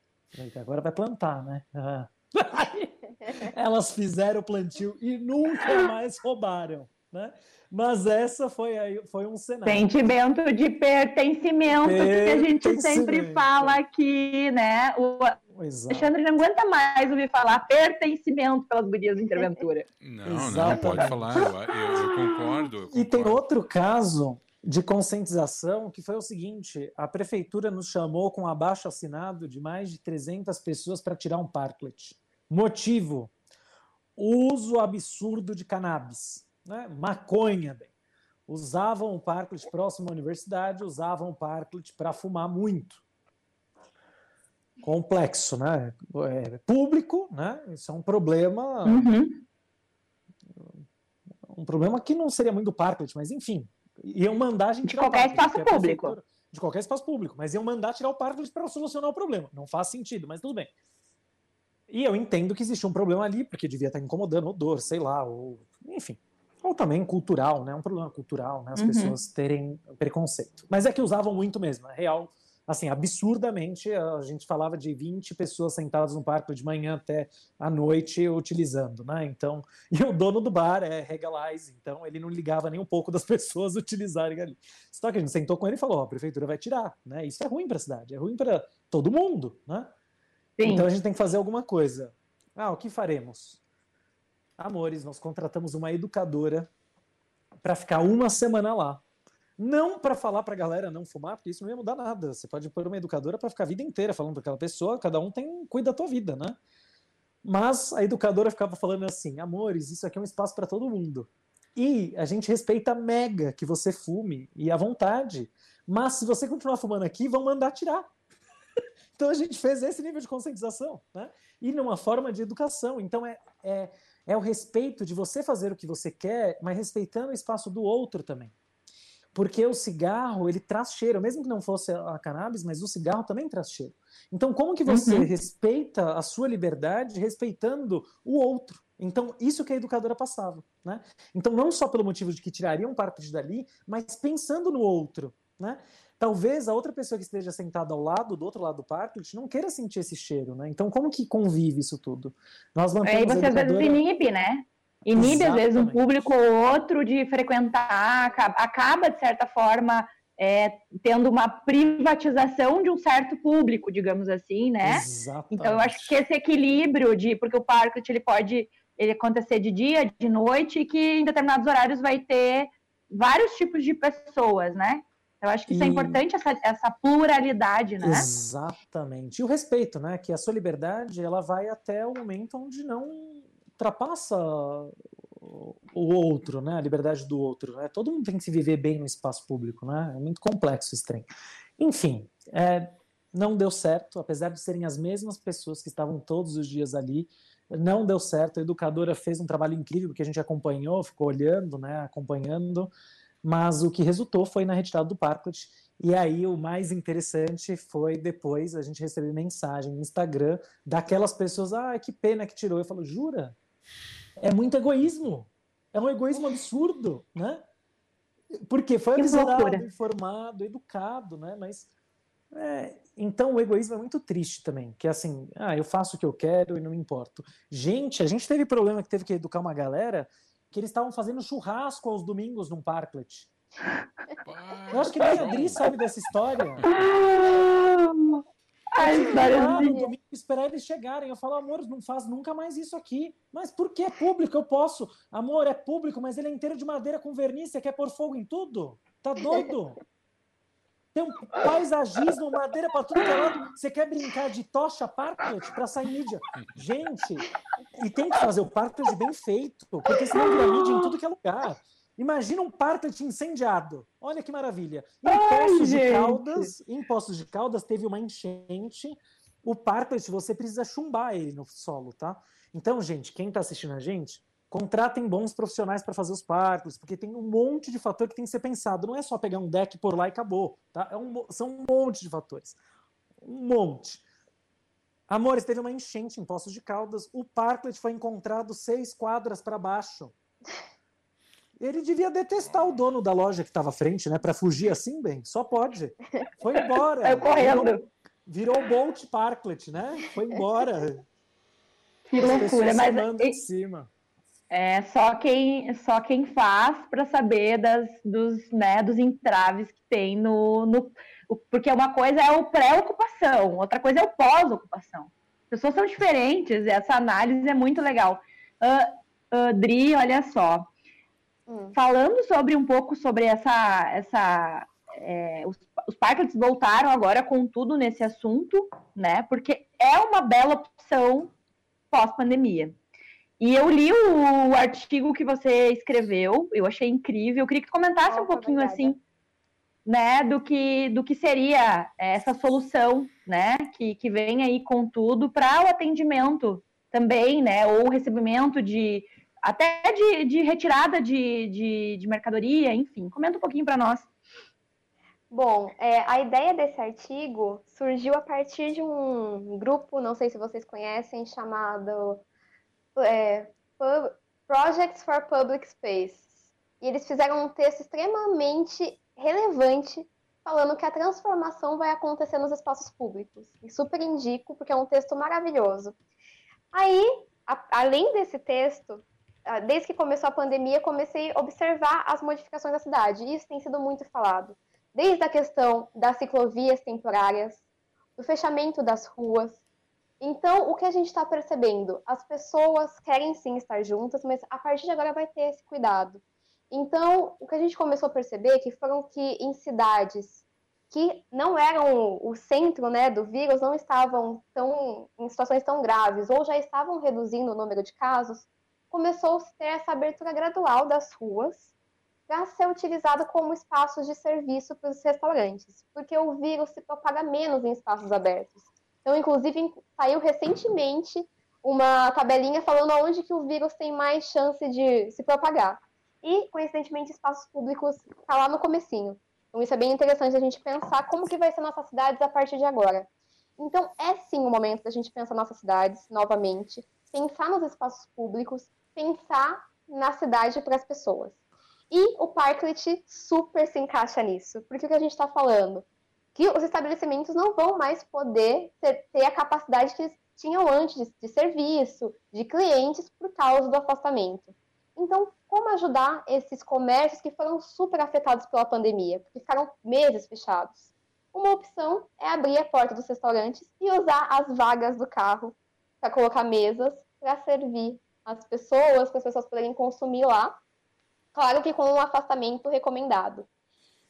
Agora vai plantar, né? Ah. Elas fizeram o plantio e nunca mais roubaram, né? Mas essa foi, aí, foi um cenário. Sentimento de pertencimento, pertencimento. que a gente sempre fala aqui, né? O Exato. Alexandre não aguenta mais ouvir falar pertencimento pelas gurias do Interventura. Não, não, pode falar, eu, eu, eu, concordo, eu, concordo, E tem outro caso de conscientização que foi o seguinte: a prefeitura nos chamou com abaixo assinado de mais de 300 pessoas para tirar um parklet. Motivo: uso absurdo de cannabis né? maconha. Bem. Usavam o parklet próximo à universidade, usavam o parklet para fumar muito. Complexo, né? É público, né? Isso é um problema. Uhum. Um problema que não seria muito do parklet, mas enfim. Iam mandar a gente de qualquer espaço público. De qualquer espaço público, mas iam mandar tirar o parklet para solucionar o problema. Não faz sentido, mas tudo bem. E eu entendo que existia um problema ali, porque devia estar incomodando odor, sei lá, ou enfim ou também cultural, né? Um problema cultural, né? As uhum. pessoas terem preconceito. Mas é que usavam muito mesmo, é real. Assim, absurdamente, a gente falava de 20 pessoas sentadas no parque de manhã até à noite utilizando, né? Então, e o dono do bar é Regalize, então ele não ligava nem um pouco das pessoas utilizarem ali. Só que a gente sentou com ele e falou: ó, a prefeitura vai tirar, né? Isso é ruim para a cidade, é ruim para todo mundo, né? Sim. Então a gente tem que fazer alguma coisa. Ah, o que faremos? Amores, nós contratamos uma educadora para ficar uma semana lá. Não para falar para a galera não fumar, porque isso não ia mudar nada. Você pode pôr uma educadora para ficar a vida inteira falando para aquela pessoa, cada um tem cuida da tua vida, né? Mas a educadora ficava falando assim: amores, isso aqui é um espaço para todo mundo. E a gente respeita mega que você fume e à vontade. Mas se você continuar fumando aqui, vão mandar tirar. então a gente fez esse nível de conscientização, né? E numa forma de educação. Então é, é é o respeito de você fazer o que você quer, mas respeitando o espaço do outro também. Porque o cigarro, ele traz cheiro, mesmo que não fosse a cannabis, mas o cigarro também traz cheiro. Então, como que você uhum. respeita a sua liberdade respeitando o outro? Então, isso que a educadora passava, né? Então, não só pelo motivo de que tirariam parte dali, mas pensando no outro, né? Talvez a outra pessoa que esteja sentada ao lado, do outro lado do parque, não queira sentir esse cheiro, né? Então, como que convive isso tudo? Nós mantemos Aí você educadora... às vezes inibe, né? Inibe, Exatamente. às vezes, um público ou outro de frequentar, acaba, de certa forma, é, tendo uma privatização de um certo público, digamos assim, né? Exatamente. Então, eu acho que esse equilíbrio de... Porque o parque, ele pode ele acontecer de dia, de noite, e que em determinados horários vai ter vários tipos de pessoas, né? Eu acho que isso é e... é importante, essa, essa pluralidade, né? Exatamente. E o respeito, né? Que a sua liberdade, ela vai até o momento onde não ultrapassa o outro, né? A liberdade do outro, né? Todo mundo tem que se viver bem no espaço público, né? É muito complexo esse trem. Enfim, é, não deu certo, apesar de serem as mesmas pessoas que estavam todos os dias ali, não deu certo. A educadora fez um trabalho incrível, porque a gente acompanhou, ficou olhando, né? Acompanhando mas o que resultou foi na retirada do Parklet. E aí o mais interessante foi depois a gente receber mensagem no Instagram daquelas pessoas, ah, que pena que tirou. Eu falo, jura? É muito egoísmo. É um egoísmo absurdo, né? Porque foi avisado, informado, educado, né? Mas é, então o egoísmo é muito triste também, que é assim, ah, eu faço o que eu quero e não me importo. Gente, a gente teve problema que teve que educar uma galera que eles estavam fazendo churrasco aos domingos num parklet. Eu acho que nem a Adri sabe dessa história. A história lá no domingo esperar eles chegarem. Eu falo, amor, não faz nunca mais isso aqui. Mas por que é público? Eu posso. Amor, é público, mas ele é inteiro de madeira com verniz. Você quer pôr fogo em tudo? Tá doido? Tem um paisagismo, madeira para tudo que é lado. Você quer brincar de tocha parklet para sair mídia? Gente, e tem que fazer o parklet bem feito, porque senão vira mídia em tudo que é lugar. Imagina um parklet incendiado. Olha que maravilha. Em Poços de Caldas, em Poços de Caldas teve uma enchente. O parklet, você precisa chumbar ele no solo, tá? Então, gente, quem está assistindo a gente, Contratem bons profissionais para fazer os parques, porque tem um monte de fator que tem que ser pensado. Não é só pegar um deck por lá e acabou. Tá? É um, são um monte de fatores. Um monte. Amores, teve uma enchente em Poços de Caldas. O Parklet foi encontrado seis quadras para baixo. Ele devia detestar o dono da loja que estava à frente, né? Para fugir assim, bem, só pode. Foi embora. Saiu correndo. Virou, virou Bolt Parklet, né? Foi embora. Que loucura, mas em cima. É só quem, só quem faz para saber das, dos, né, dos entraves que tem no, no. Porque uma coisa é o pré-ocupação, outra coisa é o pós-ocupação. As pessoas são diferentes, essa análise é muito legal. Uh, uh, Dri, olha só. Hum. Falando sobre um pouco sobre essa. essa é, os, os parques voltaram agora com tudo nesse assunto, né? Porque é uma bela opção pós-pandemia. E eu li o artigo que você escreveu, eu achei incrível. Eu queria que tu comentasse um pouquinho obrigada. assim, né, do que do que seria essa solução, né, que, que vem aí com tudo para o atendimento também, né, ou recebimento de até de, de retirada de, de, de, mercadoria, enfim. Comenta um pouquinho para nós. Bom, é, a ideia desse artigo surgiu a partir de um grupo, não sei se vocês conhecem, chamado é, Projects for Public Space. E eles fizeram um texto extremamente relevante falando que a transformação vai acontecer nos espaços públicos. E super indico, porque é um texto maravilhoso. Aí, a, além desse texto, desde que começou a pandemia, comecei a observar as modificações da cidade. E isso tem sido muito falado. Desde a questão das ciclovias temporárias, do fechamento das ruas, então, o que a gente está percebendo? As pessoas querem sim estar juntas, mas a partir de agora vai ter esse cuidado. Então, o que a gente começou a perceber é que foram que em cidades que não eram o centro né, do vírus, não estavam tão, em situações tão graves, ou já estavam reduzindo o número de casos, começou a ter essa abertura gradual das ruas para ser utilizado como espaços de serviço para os restaurantes, porque o vírus se propaga menos em espaços abertos. Então, inclusive, saiu recentemente uma tabelinha falando aonde que o vírus tem mais chance de se propagar. E, coincidentemente, espaços públicos está lá no comecinho. Então, isso é bem interessante a gente pensar como que vai ser nossas cidades a partir de agora. Então, é sim o momento da gente pensar nossas cidades novamente, pensar nos espaços públicos, pensar na cidade para as pessoas. E o Parklet super se encaixa nisso, porque o que a gente está falando? Que os estabelecimentos não vão mais poder ter, ter a capacidade que eles tinham antes de, de serviço, de clientes, por causa do afastamento. Então, como ajudar esses comércios que foram super afetados pela pandemia, porque ficaram meses fechados? Uma opção é abrir a porta dos restaurantes e usar as vagas do carro para colocar mesas para servir as pessoas, para as pessoas poderem consumir lá. Claro que com um afastamento recomendado.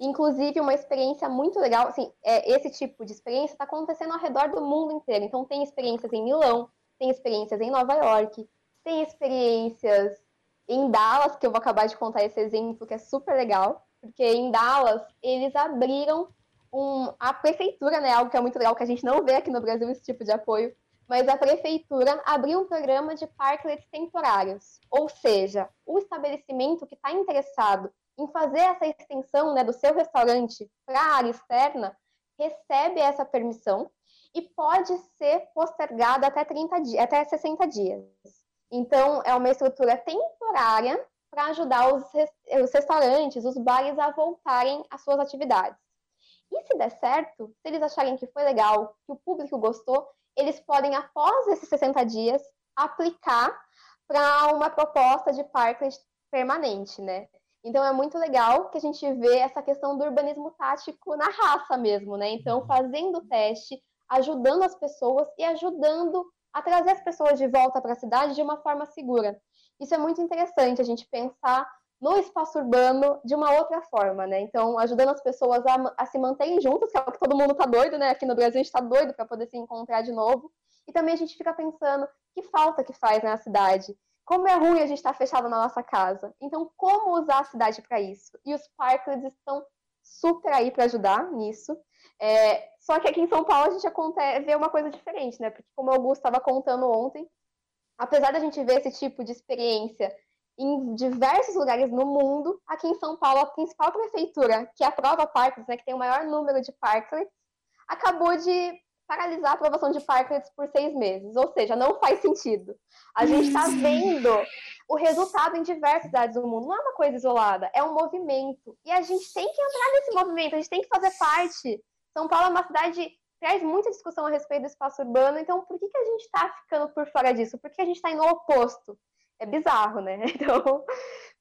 Inclusive, uma experiência muito legal, assim, é, esse tipo de experiência está acontecendo ao redor do mundo inteiro. Então, tem experiências em Milão, tem experiências em Nova York, tem experiências em Dallas, que eu vou acabar de contar esse exemplo, que é super legal, porque em Dallas eles abriram um, a prefeitura, né, algo que é muito legal, que a gente não vê aqui no Brasil esse tipo de apoio, mas a prefeitura abriu um programa de parklets temporários, ou seja, o estabelecimento que está interessado em fazer essa extensão né, do seu restaurante para a área externa, recebe essa permissão e pode ser postergada até 30 dias, até 60 dias. Então, é uma estrutura temporária para ajudar os, os restaurantes, os bares a voltarem às suas atividades. E se der certo, se eles acharem que foi legal, que o público gostou, eles podem, após esses 60 dias, aplicar para uma proposta de parking permanente, né? Então é muito legal que a gente vê essa questão do urbanismo tático na raça mesmo, né? Então, uhum. fazendo o teste, ajudando as pessoas e ajudando a trazer as pessoas de volta para a cidade de uma forma segura. Isso é muito interessante, a gente pensar no espaço urbano de uma outra forma, né? Então, ajudando as pessoas a, a se manterem juntas, que é o que todo mundo está doido, né? Aqui no Brasil a gente está doido para poder se encontrar de novo. E também a gente fica pensando que falta que faz na cidade. Como é ruim a gente estar tá fechado na nossa casa. Então, como usar a cidade para isso? E os parques estão super aí para ajudar nisso. É, só que aqui em São Paulo a gente vê uma coisa diferente, né? Porque como o Augusto estava contando ontem, apesar da gente ver esse tipo de experiência em diversos lugares no mundo. Aqui em São Paulo, a principal prefeitura que aprova parklets, né, que tem o maior número de parklets, acabou de paralisar a aprovação de parklets por seis meses. Ou seja, não faz sentido. A gente está vendo o resultado em diversas cidades do mundo. Não é uma coisa isolada, é um movimento. E a gente tem que entrar nesse movimento, a gente tem que fazer parte. São Paulo é uma cidade traz muita discussão a respeito do espaço urbano, então por que, que a gente está ficando por fora disso? Porque a gente está indo ao oposto. É bizarro, né? Então,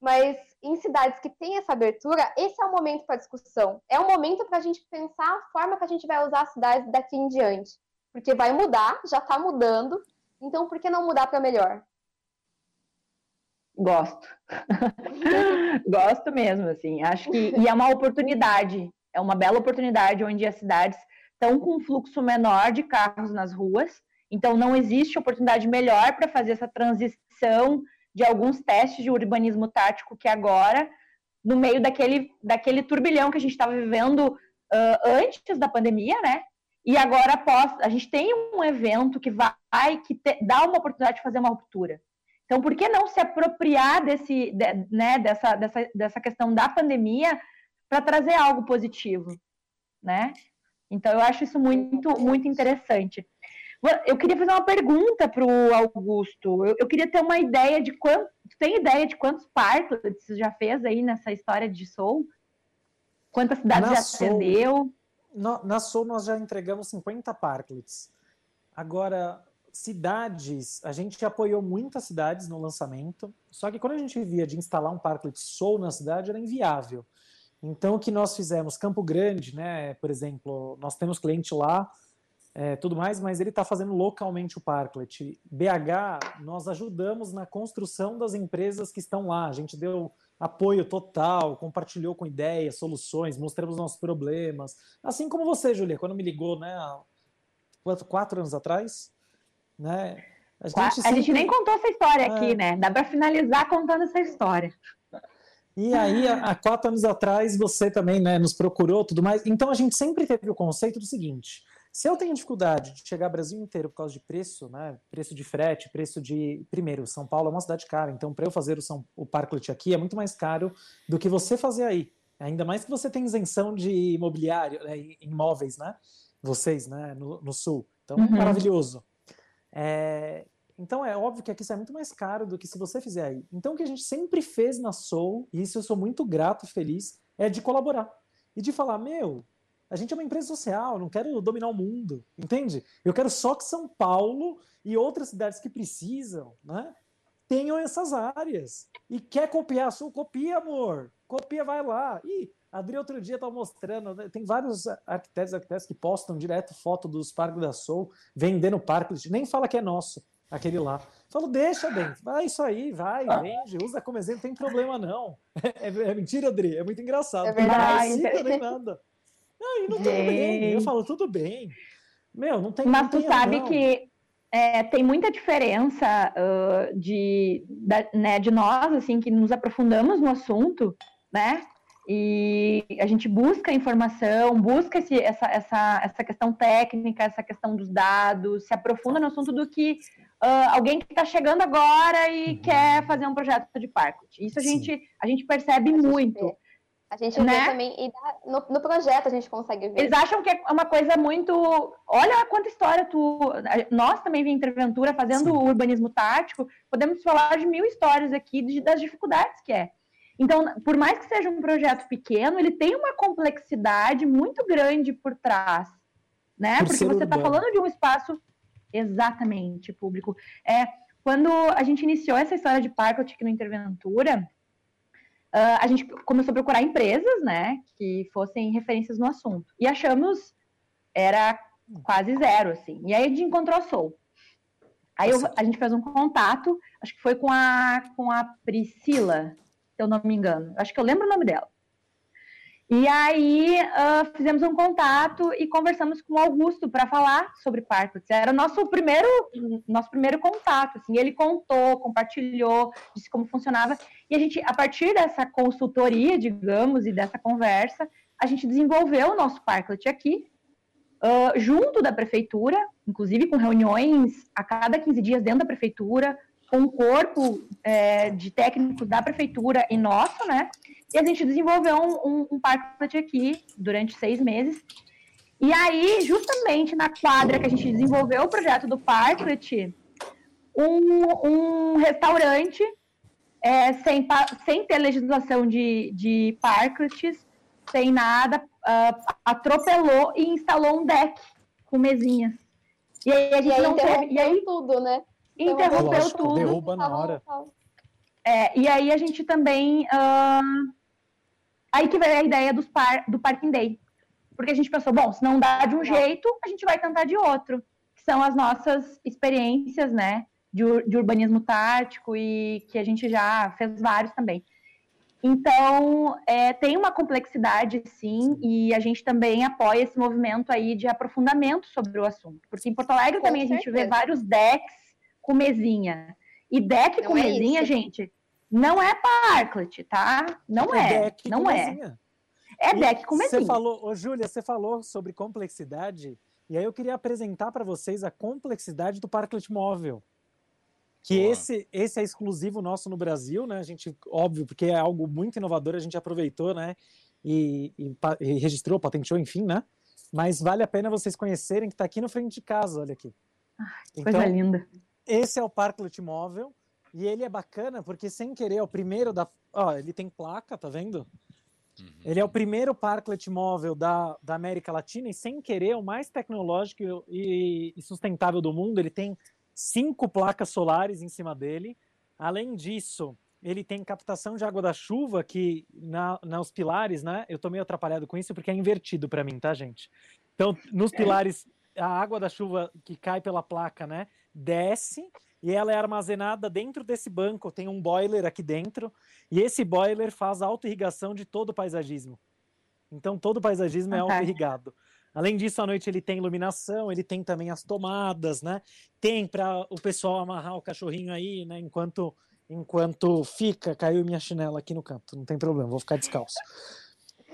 mas em cidades que têm essa abertura, esse é o momento para discussão. É o momento para a gente pensar a forma que a gente vai usar as cidades daqui em diante. Porque vai mudar, já está mudando, então por que não mudar para melhor? Gosto. Gosto mesmo, assim. Acho que e é uma oportunidade, é uma bela oportunidade onde as cidades estão com um fluxo menor de carros nas ruas, então não existe oportunidade melhor para fazer essa transição de alguns testes de urbanismo tático que agora, no meio daquele, daquele turbilhão que a gente estava vivendo uh, antes da pandemia, né? E agora após, a gente tem um evento que vai, que te, dá uma oportunidade de fazer uma ruptura. Então, por que não se apropriar desse, de, né, dessa, dessa, dessa questão da pandemia para trazer algo positivo, né? Então, eu acho isso muito, muito interessante. Eu queria fazer uma pergunta para o Augusto. Eu, eu, queria ter uma ideia de quanto. Tem ideia de quantos partos você já fez aí nessa história de Soul? Quantas cidades na já Soul, atendeu? Na, na Soul nós já entregamos 50 parklets. Agora, cidades, a gente apoiou muitas cidades no lançamento, só que quando a gente via de instalar um parklet Soul na cidade era inviável. Então, o que nós fizemos? Campo Grande, né, por exemplo, nós temos cliente lá, é, tudo mais, mas ele está fazendo localmente o Parklet. BH, nós ajudamos na construção das empresas que estão lá. A gente deu apoio total, compartilhou com ideias, soluções, mostramos nossos problemas. Assim como você, Julia, quando me ligou, né, quatro, quatro anos atrás, né? A gente, a sempre... gente nem contou essa história é... aqui, né? Dá para finalizar contando essa história. E aí, há quatro anos atrás, você também né, nos procurou tudo mais. Então, a gente sempre teve o conceito do seguinte: se eu tenho dificuldade de chegar ao Brasil inteiro por causa de preço, né, preço de frete, preço de. Primeiro, São Paulo é uma cidade cara, então para eu fazer o, São, o Parklet aqui é muito mais caro do que você fazer aí. Ainda mais que você tem isenção de imobiliário, né, imóveis, né? Vocês, né, no, no sul. Então, uhum. maravilhoso. É, então é óbvio que aqui isso é muito mais caro do que se você fizer aí. Então o que a gente sempre fez na Soul, e isso eu sou muito grato e feliz, é de colaborar. E de falar, meu, a gente é uma empresa social, não quero dominar o mundo, entende? Eu quero só que São Paulo e outras cidades que precisam, né, tenham essas áreas. E quer copiar a Sul, copia, amor. Copia, vai lá. E a Adri outro dia estava mostrando, né, tem vários arquitetos e arquitetos que postam direto foto dos parques da Soul, vendendo parques, nem fala que é nosso aquele lá. Falo, deixa, bem, vai isso aí, vai, vende, usa como exemplo, não tem problema não. É, é, mentira, Adri, é muito engraçado. É verdade. Não nada. Não, e não tudo bem. Eu falo, tudo bem. Meu, não tem Mas tu sabe não. que é, tem muita diferença uh, de, da, né, de nós, assim, que nos aprofundamos no assunto, né? E a gente busca informação, busca esse, essa, essa, essa questão técnica, essa questão dos dados, se aprofunda no assunto do que uh, alguém que está chegando agora e uhum. quer fazer um projeto de Parklet. Isso a gente, a gente percebe a muito. A gente né? vê também, e no, no, projeto a gente consegue ver. Eles acham que é uma coisa muito. Olha quanta história tu. Nós também, em Interventura, fazendo Sim. urbanismo tático, podemos falar de mil histórias aqui de, das dificuldades que é. Então, por mais que seja um projeto pequeno, ele tem uma complexidade muito grande por trás, né? Por Porque você está falando de um espaço exatamente público. É, quando a gente iniciou essa história de Parklet aqui no Interventura, uh, a gente começou a procurar empresas, né, que fossem referências no assunto. E achamos, era quase zero, assim. E aí a gente encontrou a Soul. Aí eu, a gente fez um contato, acho que foi com a, com a Priscila, se eu não me engano. Acho que eu lembro o nome dela. E aí uh, fizemos um contato e conversamos com o Augusto para falar sobre Parklets. Era nosso primeiro nosso primeiro contato. Assim, ele contou, compartilhou, disse como funcionava. E a gente, a partir dessa consultoria, digamos, e dessa conversa, a gente desenvolveu o nosso Parklet aqui, uh, junto da prefeitura, inclusive com reuniões a cada 15 dias dentro da prefeitura, um corpo é, de técnicos da prefeitura e nosso, né? E a gente desenvolveu um, um, um parklet aqui durante seis meses. E aí, justamente na quadra que a gente desenvolveu o projeto do parklet, um, um restaurante é, sem, sem ter legislação de, de parklets, sem nada, uh, atropelou e instalou um deck com mesinhas. E aí a gente e aí não teve. E aí tudo, né? Interrompeu Lógico, tudo. Derruba na hora. É, e aí a gente também. Uh, aí que veio a ideia dos par, do Parking Day. Porque a gente pensou, bom, se não dá de um jeito, a gente vai tentar de outro. Que são as nossas experiências, né? De, de urbanismo tático e que a gente já fez vários também. Então, é, tem uma complexidade, sim, e a gente também apoia esse movimento aí de aprofundamento sobre o assunto. Porque em Porto Alegre com também certeza. a gente vê vários decks com mesinha. E deck não com é mesinha, isso. gente, não é parklet, tá? Não é, é não é. Mesinha. É deck com mesinha. Você falou, ô Júlia, você falou sobre complexidade, e aí eu queria apresentar para vocês a complexidade do parklet móvel que esse, esse é exclusivo nosso no Brasil, né? A gente, óbvio, porque é algo muito inovador, a gente aproveitou, né? E, e, e registrou, patenteou, enfim, né? Mas vale a pena vocês conhecerem que está aqui no frente de casa, olha aqui. Ai, então, coisa linda. Esse é o Parklet móvel e ele é bacana porque sem querer é o primeiro da, ó, ele tem placa, tá vendo? Uhum. Ele é o primeiro parklet móvel da, da América Latina e sem querer é o mais tecnológico e, e sustentável do mundo. Ele tem cinco placas solares em cima dele. Além disso, ele tem captação de água da chuva que na, nos pilares, né? Eu tô meio atrapalhado com isso porque é invertido para mim, tá, gente? Então, nos é. pilares, a água da chuva que cai pela placa, né, desce e ela é armazenada dentro desse banco. Tem um boiler aqui dentro e esse boiler faz auto-irrigação de todo o paisagismo. Então, todo o paisagismo é auto-irrigado. Além disso, à noite ele tem iluminação, ele tem também as tomadas, né? Tem para o pessoal amarrar o cachorrinho aí, né? Enquanto enquanto fica, caiu minha chinela aqui no canto, não tem problema, vou ficar descalço.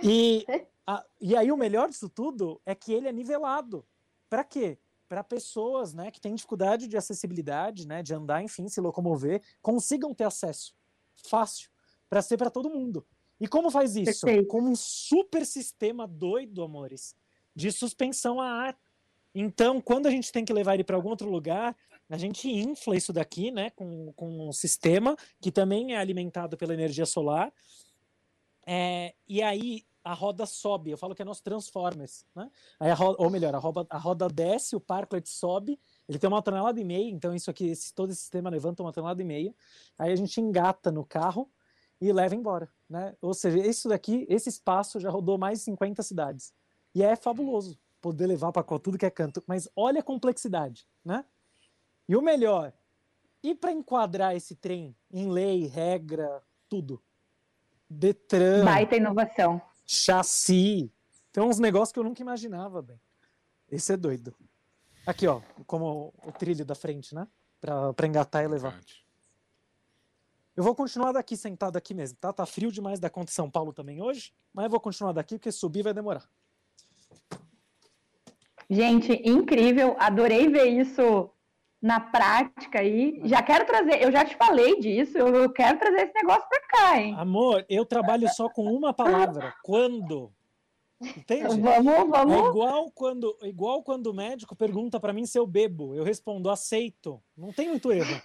E, a, e aí o melhor disso tudo é que ele é nivelado. Para quê? Para pessoas, né, que têm dificuldade de acessibilidade, né, de andar, enfim, se locomover, consigam ter acesso fácil para ser para todo mundo. E como faz isso? Perfeito. Com um super sistema doido, amores de suspensão a ar. Então, quando a gente tem que levar ele para algum outro lugar, a gente infla isso daqui, né, com, com um sistema que também é alimentado pela energia solar. É, e aí a roda sobe, eu falo que é nos Transformers, né? Aí roda, ou melhor, a roda, a roda desce, o parklet sobe, ele tem uma tonelada e meia, então isso aqui, esse, todo esse sistema levanta uma tonelada e meia. Aí a gente engata no carro e leva embora, né? Ou seja, isso daqui, esse espaço já rodou mais de 50 cidades. E é fabuloso poder levar para tudo que é canto. Mas olha a complexidade, né? E o melhor, e para enquadrar esse trem em lei, regra, tudo? Detran. Baita inovação. Chassi. Tem uns negócios que eu nunca imaginava, bem. Esse é doido. Aqui, ó, como o trilho da frente, né? Para engatar e levar. Eu vou continuar daqui, sentado aqui mesmo, tá? Tá frio demais da conta em São Paulo também hoje, mas eu vou continuar daqui porque subir vai demorar. Gente, incrível, adorei ver isso na prática aí. Já quero trazer, eu já te falei disso, eu quero trazer esse negócio para cá, hein? Amor, eu trabalho só com uma palavra, quando. Entende? Vamos, vamos. É igual quando, igual quando o médico pergunta para mim se eu bebo, eu respondo aceito. Não tem muito erro.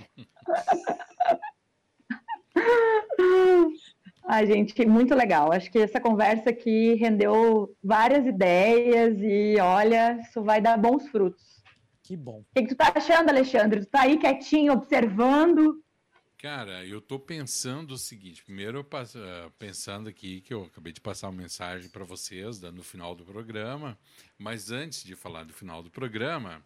Ai, gente, muito legal. Acho que essa conversa aqui rendeu várias ideias e olha, isso vai dar bons frutos. Que bom. O que, que tu tá achando, Alexandre? Tu tá aí quietinho, observando? Cara, eu tô pensando o seguinte. Primeiro, eu passo, uh, pensando aqui que eu acabei de passar uma mensagem para vocês no final do programa, mas antes de falar do final do programa,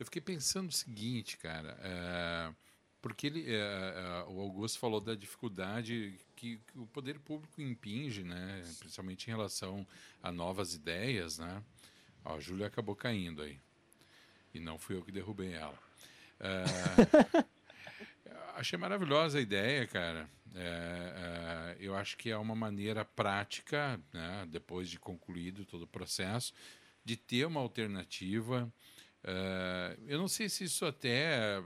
eu fiquei pensando o seguinte, cara. Uh, porque ele, uh, o Augusto falou da dificuldade que, que, o poder público impinge, né, principalmente em relação a novas ideias, né? Ó, a Júlia acabou caindo aí. E não fui eu que derrubei ela. Uh, achei maravilhosa a ideia, cara. É, é, eu acho que é uma maneira prática, né, depois de concluído todo o processo, de ter uma alternativa eu não sei se isso até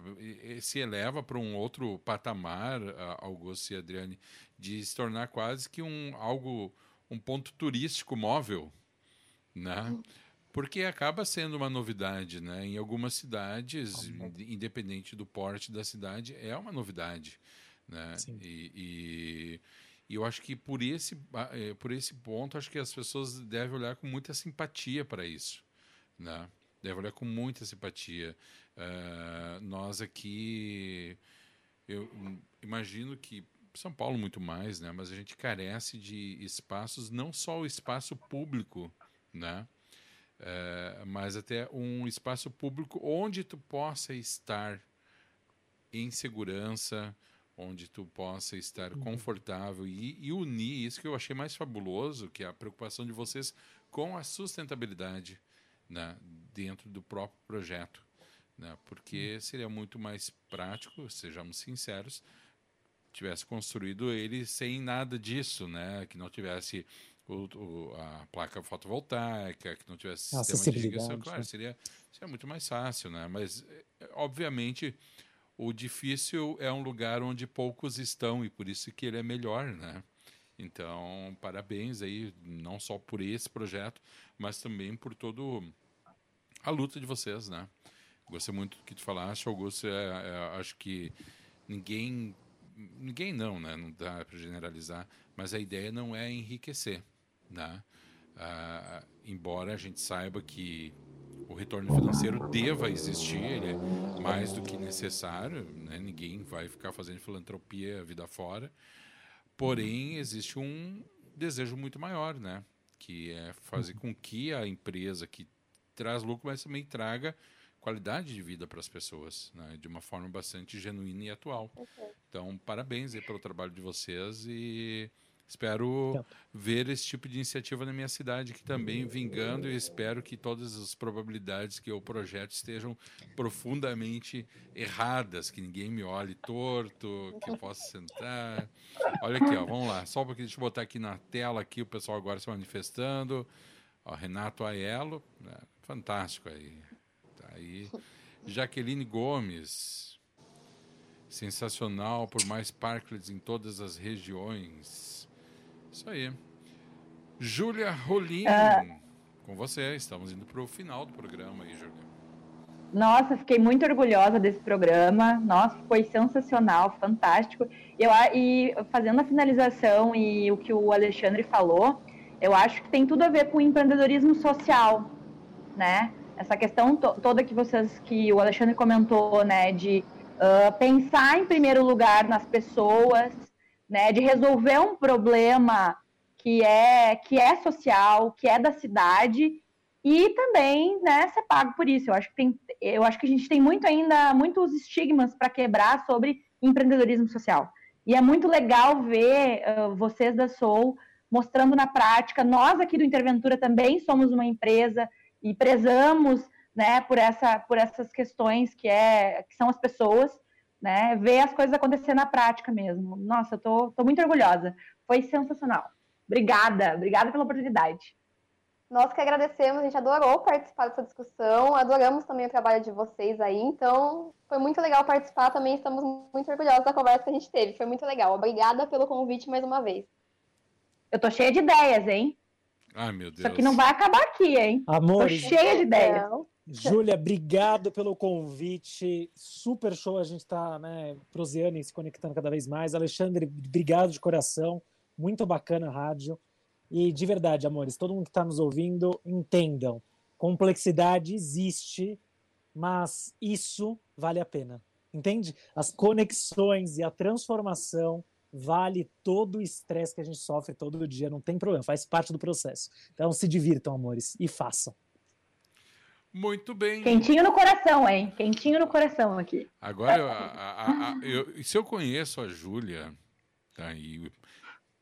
se eleva para um outro patamar, Augusto e Adriane, de se tornar quase que um algo, um ponto turístico móvel, né? Porque acaba sendo uma novidade, né? Em algumas cidades, independente do porte da cidade, é uma novidade, né? E, e, e, eu acho que por esse, é, por esse ponto, acho que as pessoas devem olhar com muita simpatia para isso, né? Deve olhar com muita simpatia. Uh, nós aqui, eu imagino que São Paulo muito mais, né? Mas a gente carece de espaços, não só o espaço público, né? Uh, mas até um espaço público onde tu possa estar em segurança, onde tu possa estar uhum. confortável e, e, unir isso que eu achei mais fabuloso, que é a preocupação de vocês com a sustentabilidade né, dentro do próprio projeto. Né, porque hum. seria muito mais prático, sejamos sinceros, tivesse construído ele sem nada disso, né, que não tivesse o, o, a placa fotovoltaica, que não tivesse sistema de irrigação, claro, né? seria, seria muito mais fácil, né? Mas, é, obviamente, o difícil é um lugar onde poucos estão e por isso que ele é melhor, né? Então, parabéns aí, não só por esse projeto, mas também por todo a luta de vocês, né? Gostei muito do que tu falaste, Augusto. É, é, acho que ninguém, ninguém não, né? Não dá para generalizar, mas a ideia não é enriquecer, né? Ah, embora a gente saiba que o retorno financeiro deva existir, ele é mais do que necessário, né? Ninguém vai ficar fazendo filantropia a vida fora. Porém, existe um desejo muito maior, né? Que é fazer com que a empresa que traz lucro, mas também traga qualidade de vida para as pessoas, né? de uma forma bastante genuína e atual. Então, parabéns aí pelo trabalho de vocês e espero então. ver esse tipo de iniciativa na minha cidade que também vingando e espero que todas as probabilidades que o projeto estejam profundamente erradas, que ninguém me olhe torto, que eu possa sentar. Olha aqui, ó, vamos lá, só porque deixa eu botar aqui na tela aqui o pessoal agora se manifestando. Ó, Renato Aiello, né? fantástico aí. Tá aí. Jaqueline Gomes, sensacional por mais parklets em todas as regiões. Isso aí. Júlia Rolim, uh, com você. Estamos indo para o final do programa aí, Júlia. Nossa, fiquei muito orgulhosa desse programa. Nossa, foi sensacional, fantástico. Eu, e fazendo a finalização e o que o Alexandre falou, eu acho que tem tudo a ver com o empreendedorismo social, né? Essa questão to toda que vocês, que o Alexandre comentou, né, de uh, pensar em primeiro lugar nas pessoas, né, de resolver um problema que é que é social, que é da cidade e também, né, ser pago por isso. Eu acho que tem, eu acho que a gente tem muito ainda muitos estigmas para quebrar sobre empreendedorismo social. E é muito legal ver uh, vocês da Soul mostrando na prática. Nós aqui do Interventura também somos uma empresa e prezamos né, por, essa, por essas questões que, é, que são as pessoas, né, ver as coisas acontecer na prática mesmo. Nossa, eu tô, tô muito orgulhosa. Foi sensacional. Obrigada, obrigada pela oportunidade. Nós que agradecemos, a gente adorou participar dessa discussão, adoramos também o trabalho de vocês aí, então foi muito legal participar também, estamos muito orgulhosos da conversa que a gente teve, foi muito legal. Obrigada pelo convite mais uma vez. Eu tô cheia de ideias, hein? Ai, meu Deus. Isso aqui não vai acabar aqui, hein? Amor. Tô cheia de ideias. Júlia, obrigado pelo convite. Super show a gente tá, né, proseando e se conectando cada vez mais. Alexandre, obrigado de coração. Muito bacana a rádio. E de verdade, amores, todo mundo que está nos ouvindo, entendam. Complexidade existe, mas isso vale a pena. Entende? As conexões e a transformação vale todo o estresse que a gente sofre todo dia, não tem problema, faz parte do processo. Então se divirtam, amores, e façam. Muito bem. Quentinho no coração, hein? Quentinho no coração aqui. Agora, a, a, a, eu, se eu conheço a Júlia, tá, e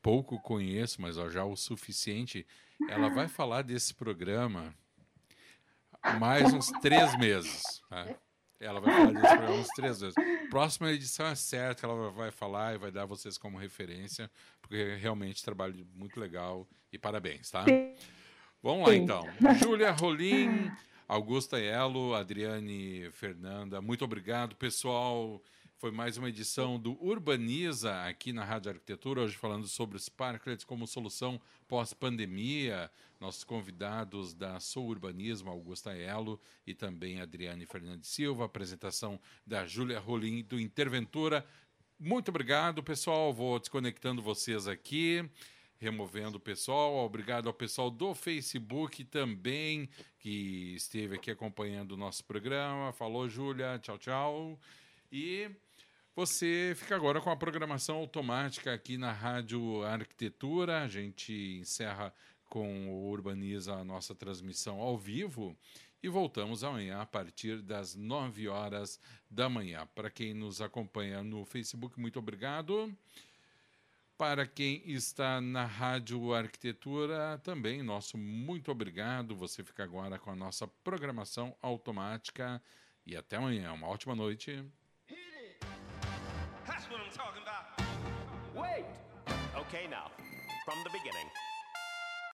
pouco conheço, mas ó, já o suficiente, ela vai falar desse programa mais uns três meses. Tá? Ela vai falar disso para uns três vezes. Próxima edição é certo que ela vai falar e vai dar vocês como referência, porque realmente trabalho muito legal e parabéns, tá? Sim. Vamos lá então. Júlia Rolim, Augusta Elo, Adriane Fernanda, muito obrigado, pessoal. Foi mais uma edição do Urbaniza aqui na Rádio Arquitetura, hoje falando sobre os parklets como solução pós-pandemia. Nossos convidados da Sou Urbanismo, Augusta Elo e também Adriane Fernandes Silva, apresentação da Júlia Rolim do Interventura. Muito obrigado, pessoal. Vou desconectando vocês aqui removendo o pessoal. Obrigado ao pessoal do Facebook também, que esteve aqui acompanhando o nosso programa. Falou, Júlia. Tchau, tchau. E você fica agora com a programação automática aqui na Rádio Arquitetura. A gente encerra com o Urbaniza a nossa transmissão ao vivo e voltamos amanhã a partir das 9 horas da manhã. Para quem nos acompanha no Facebook, muito obrigado. Para quem está na Rádio Arquitetura, também nosso muito obrigado. Você fica agora com a nossa programação automática e até amanhã. Uma ótima noite. Wait! Okay, now, from the beginning.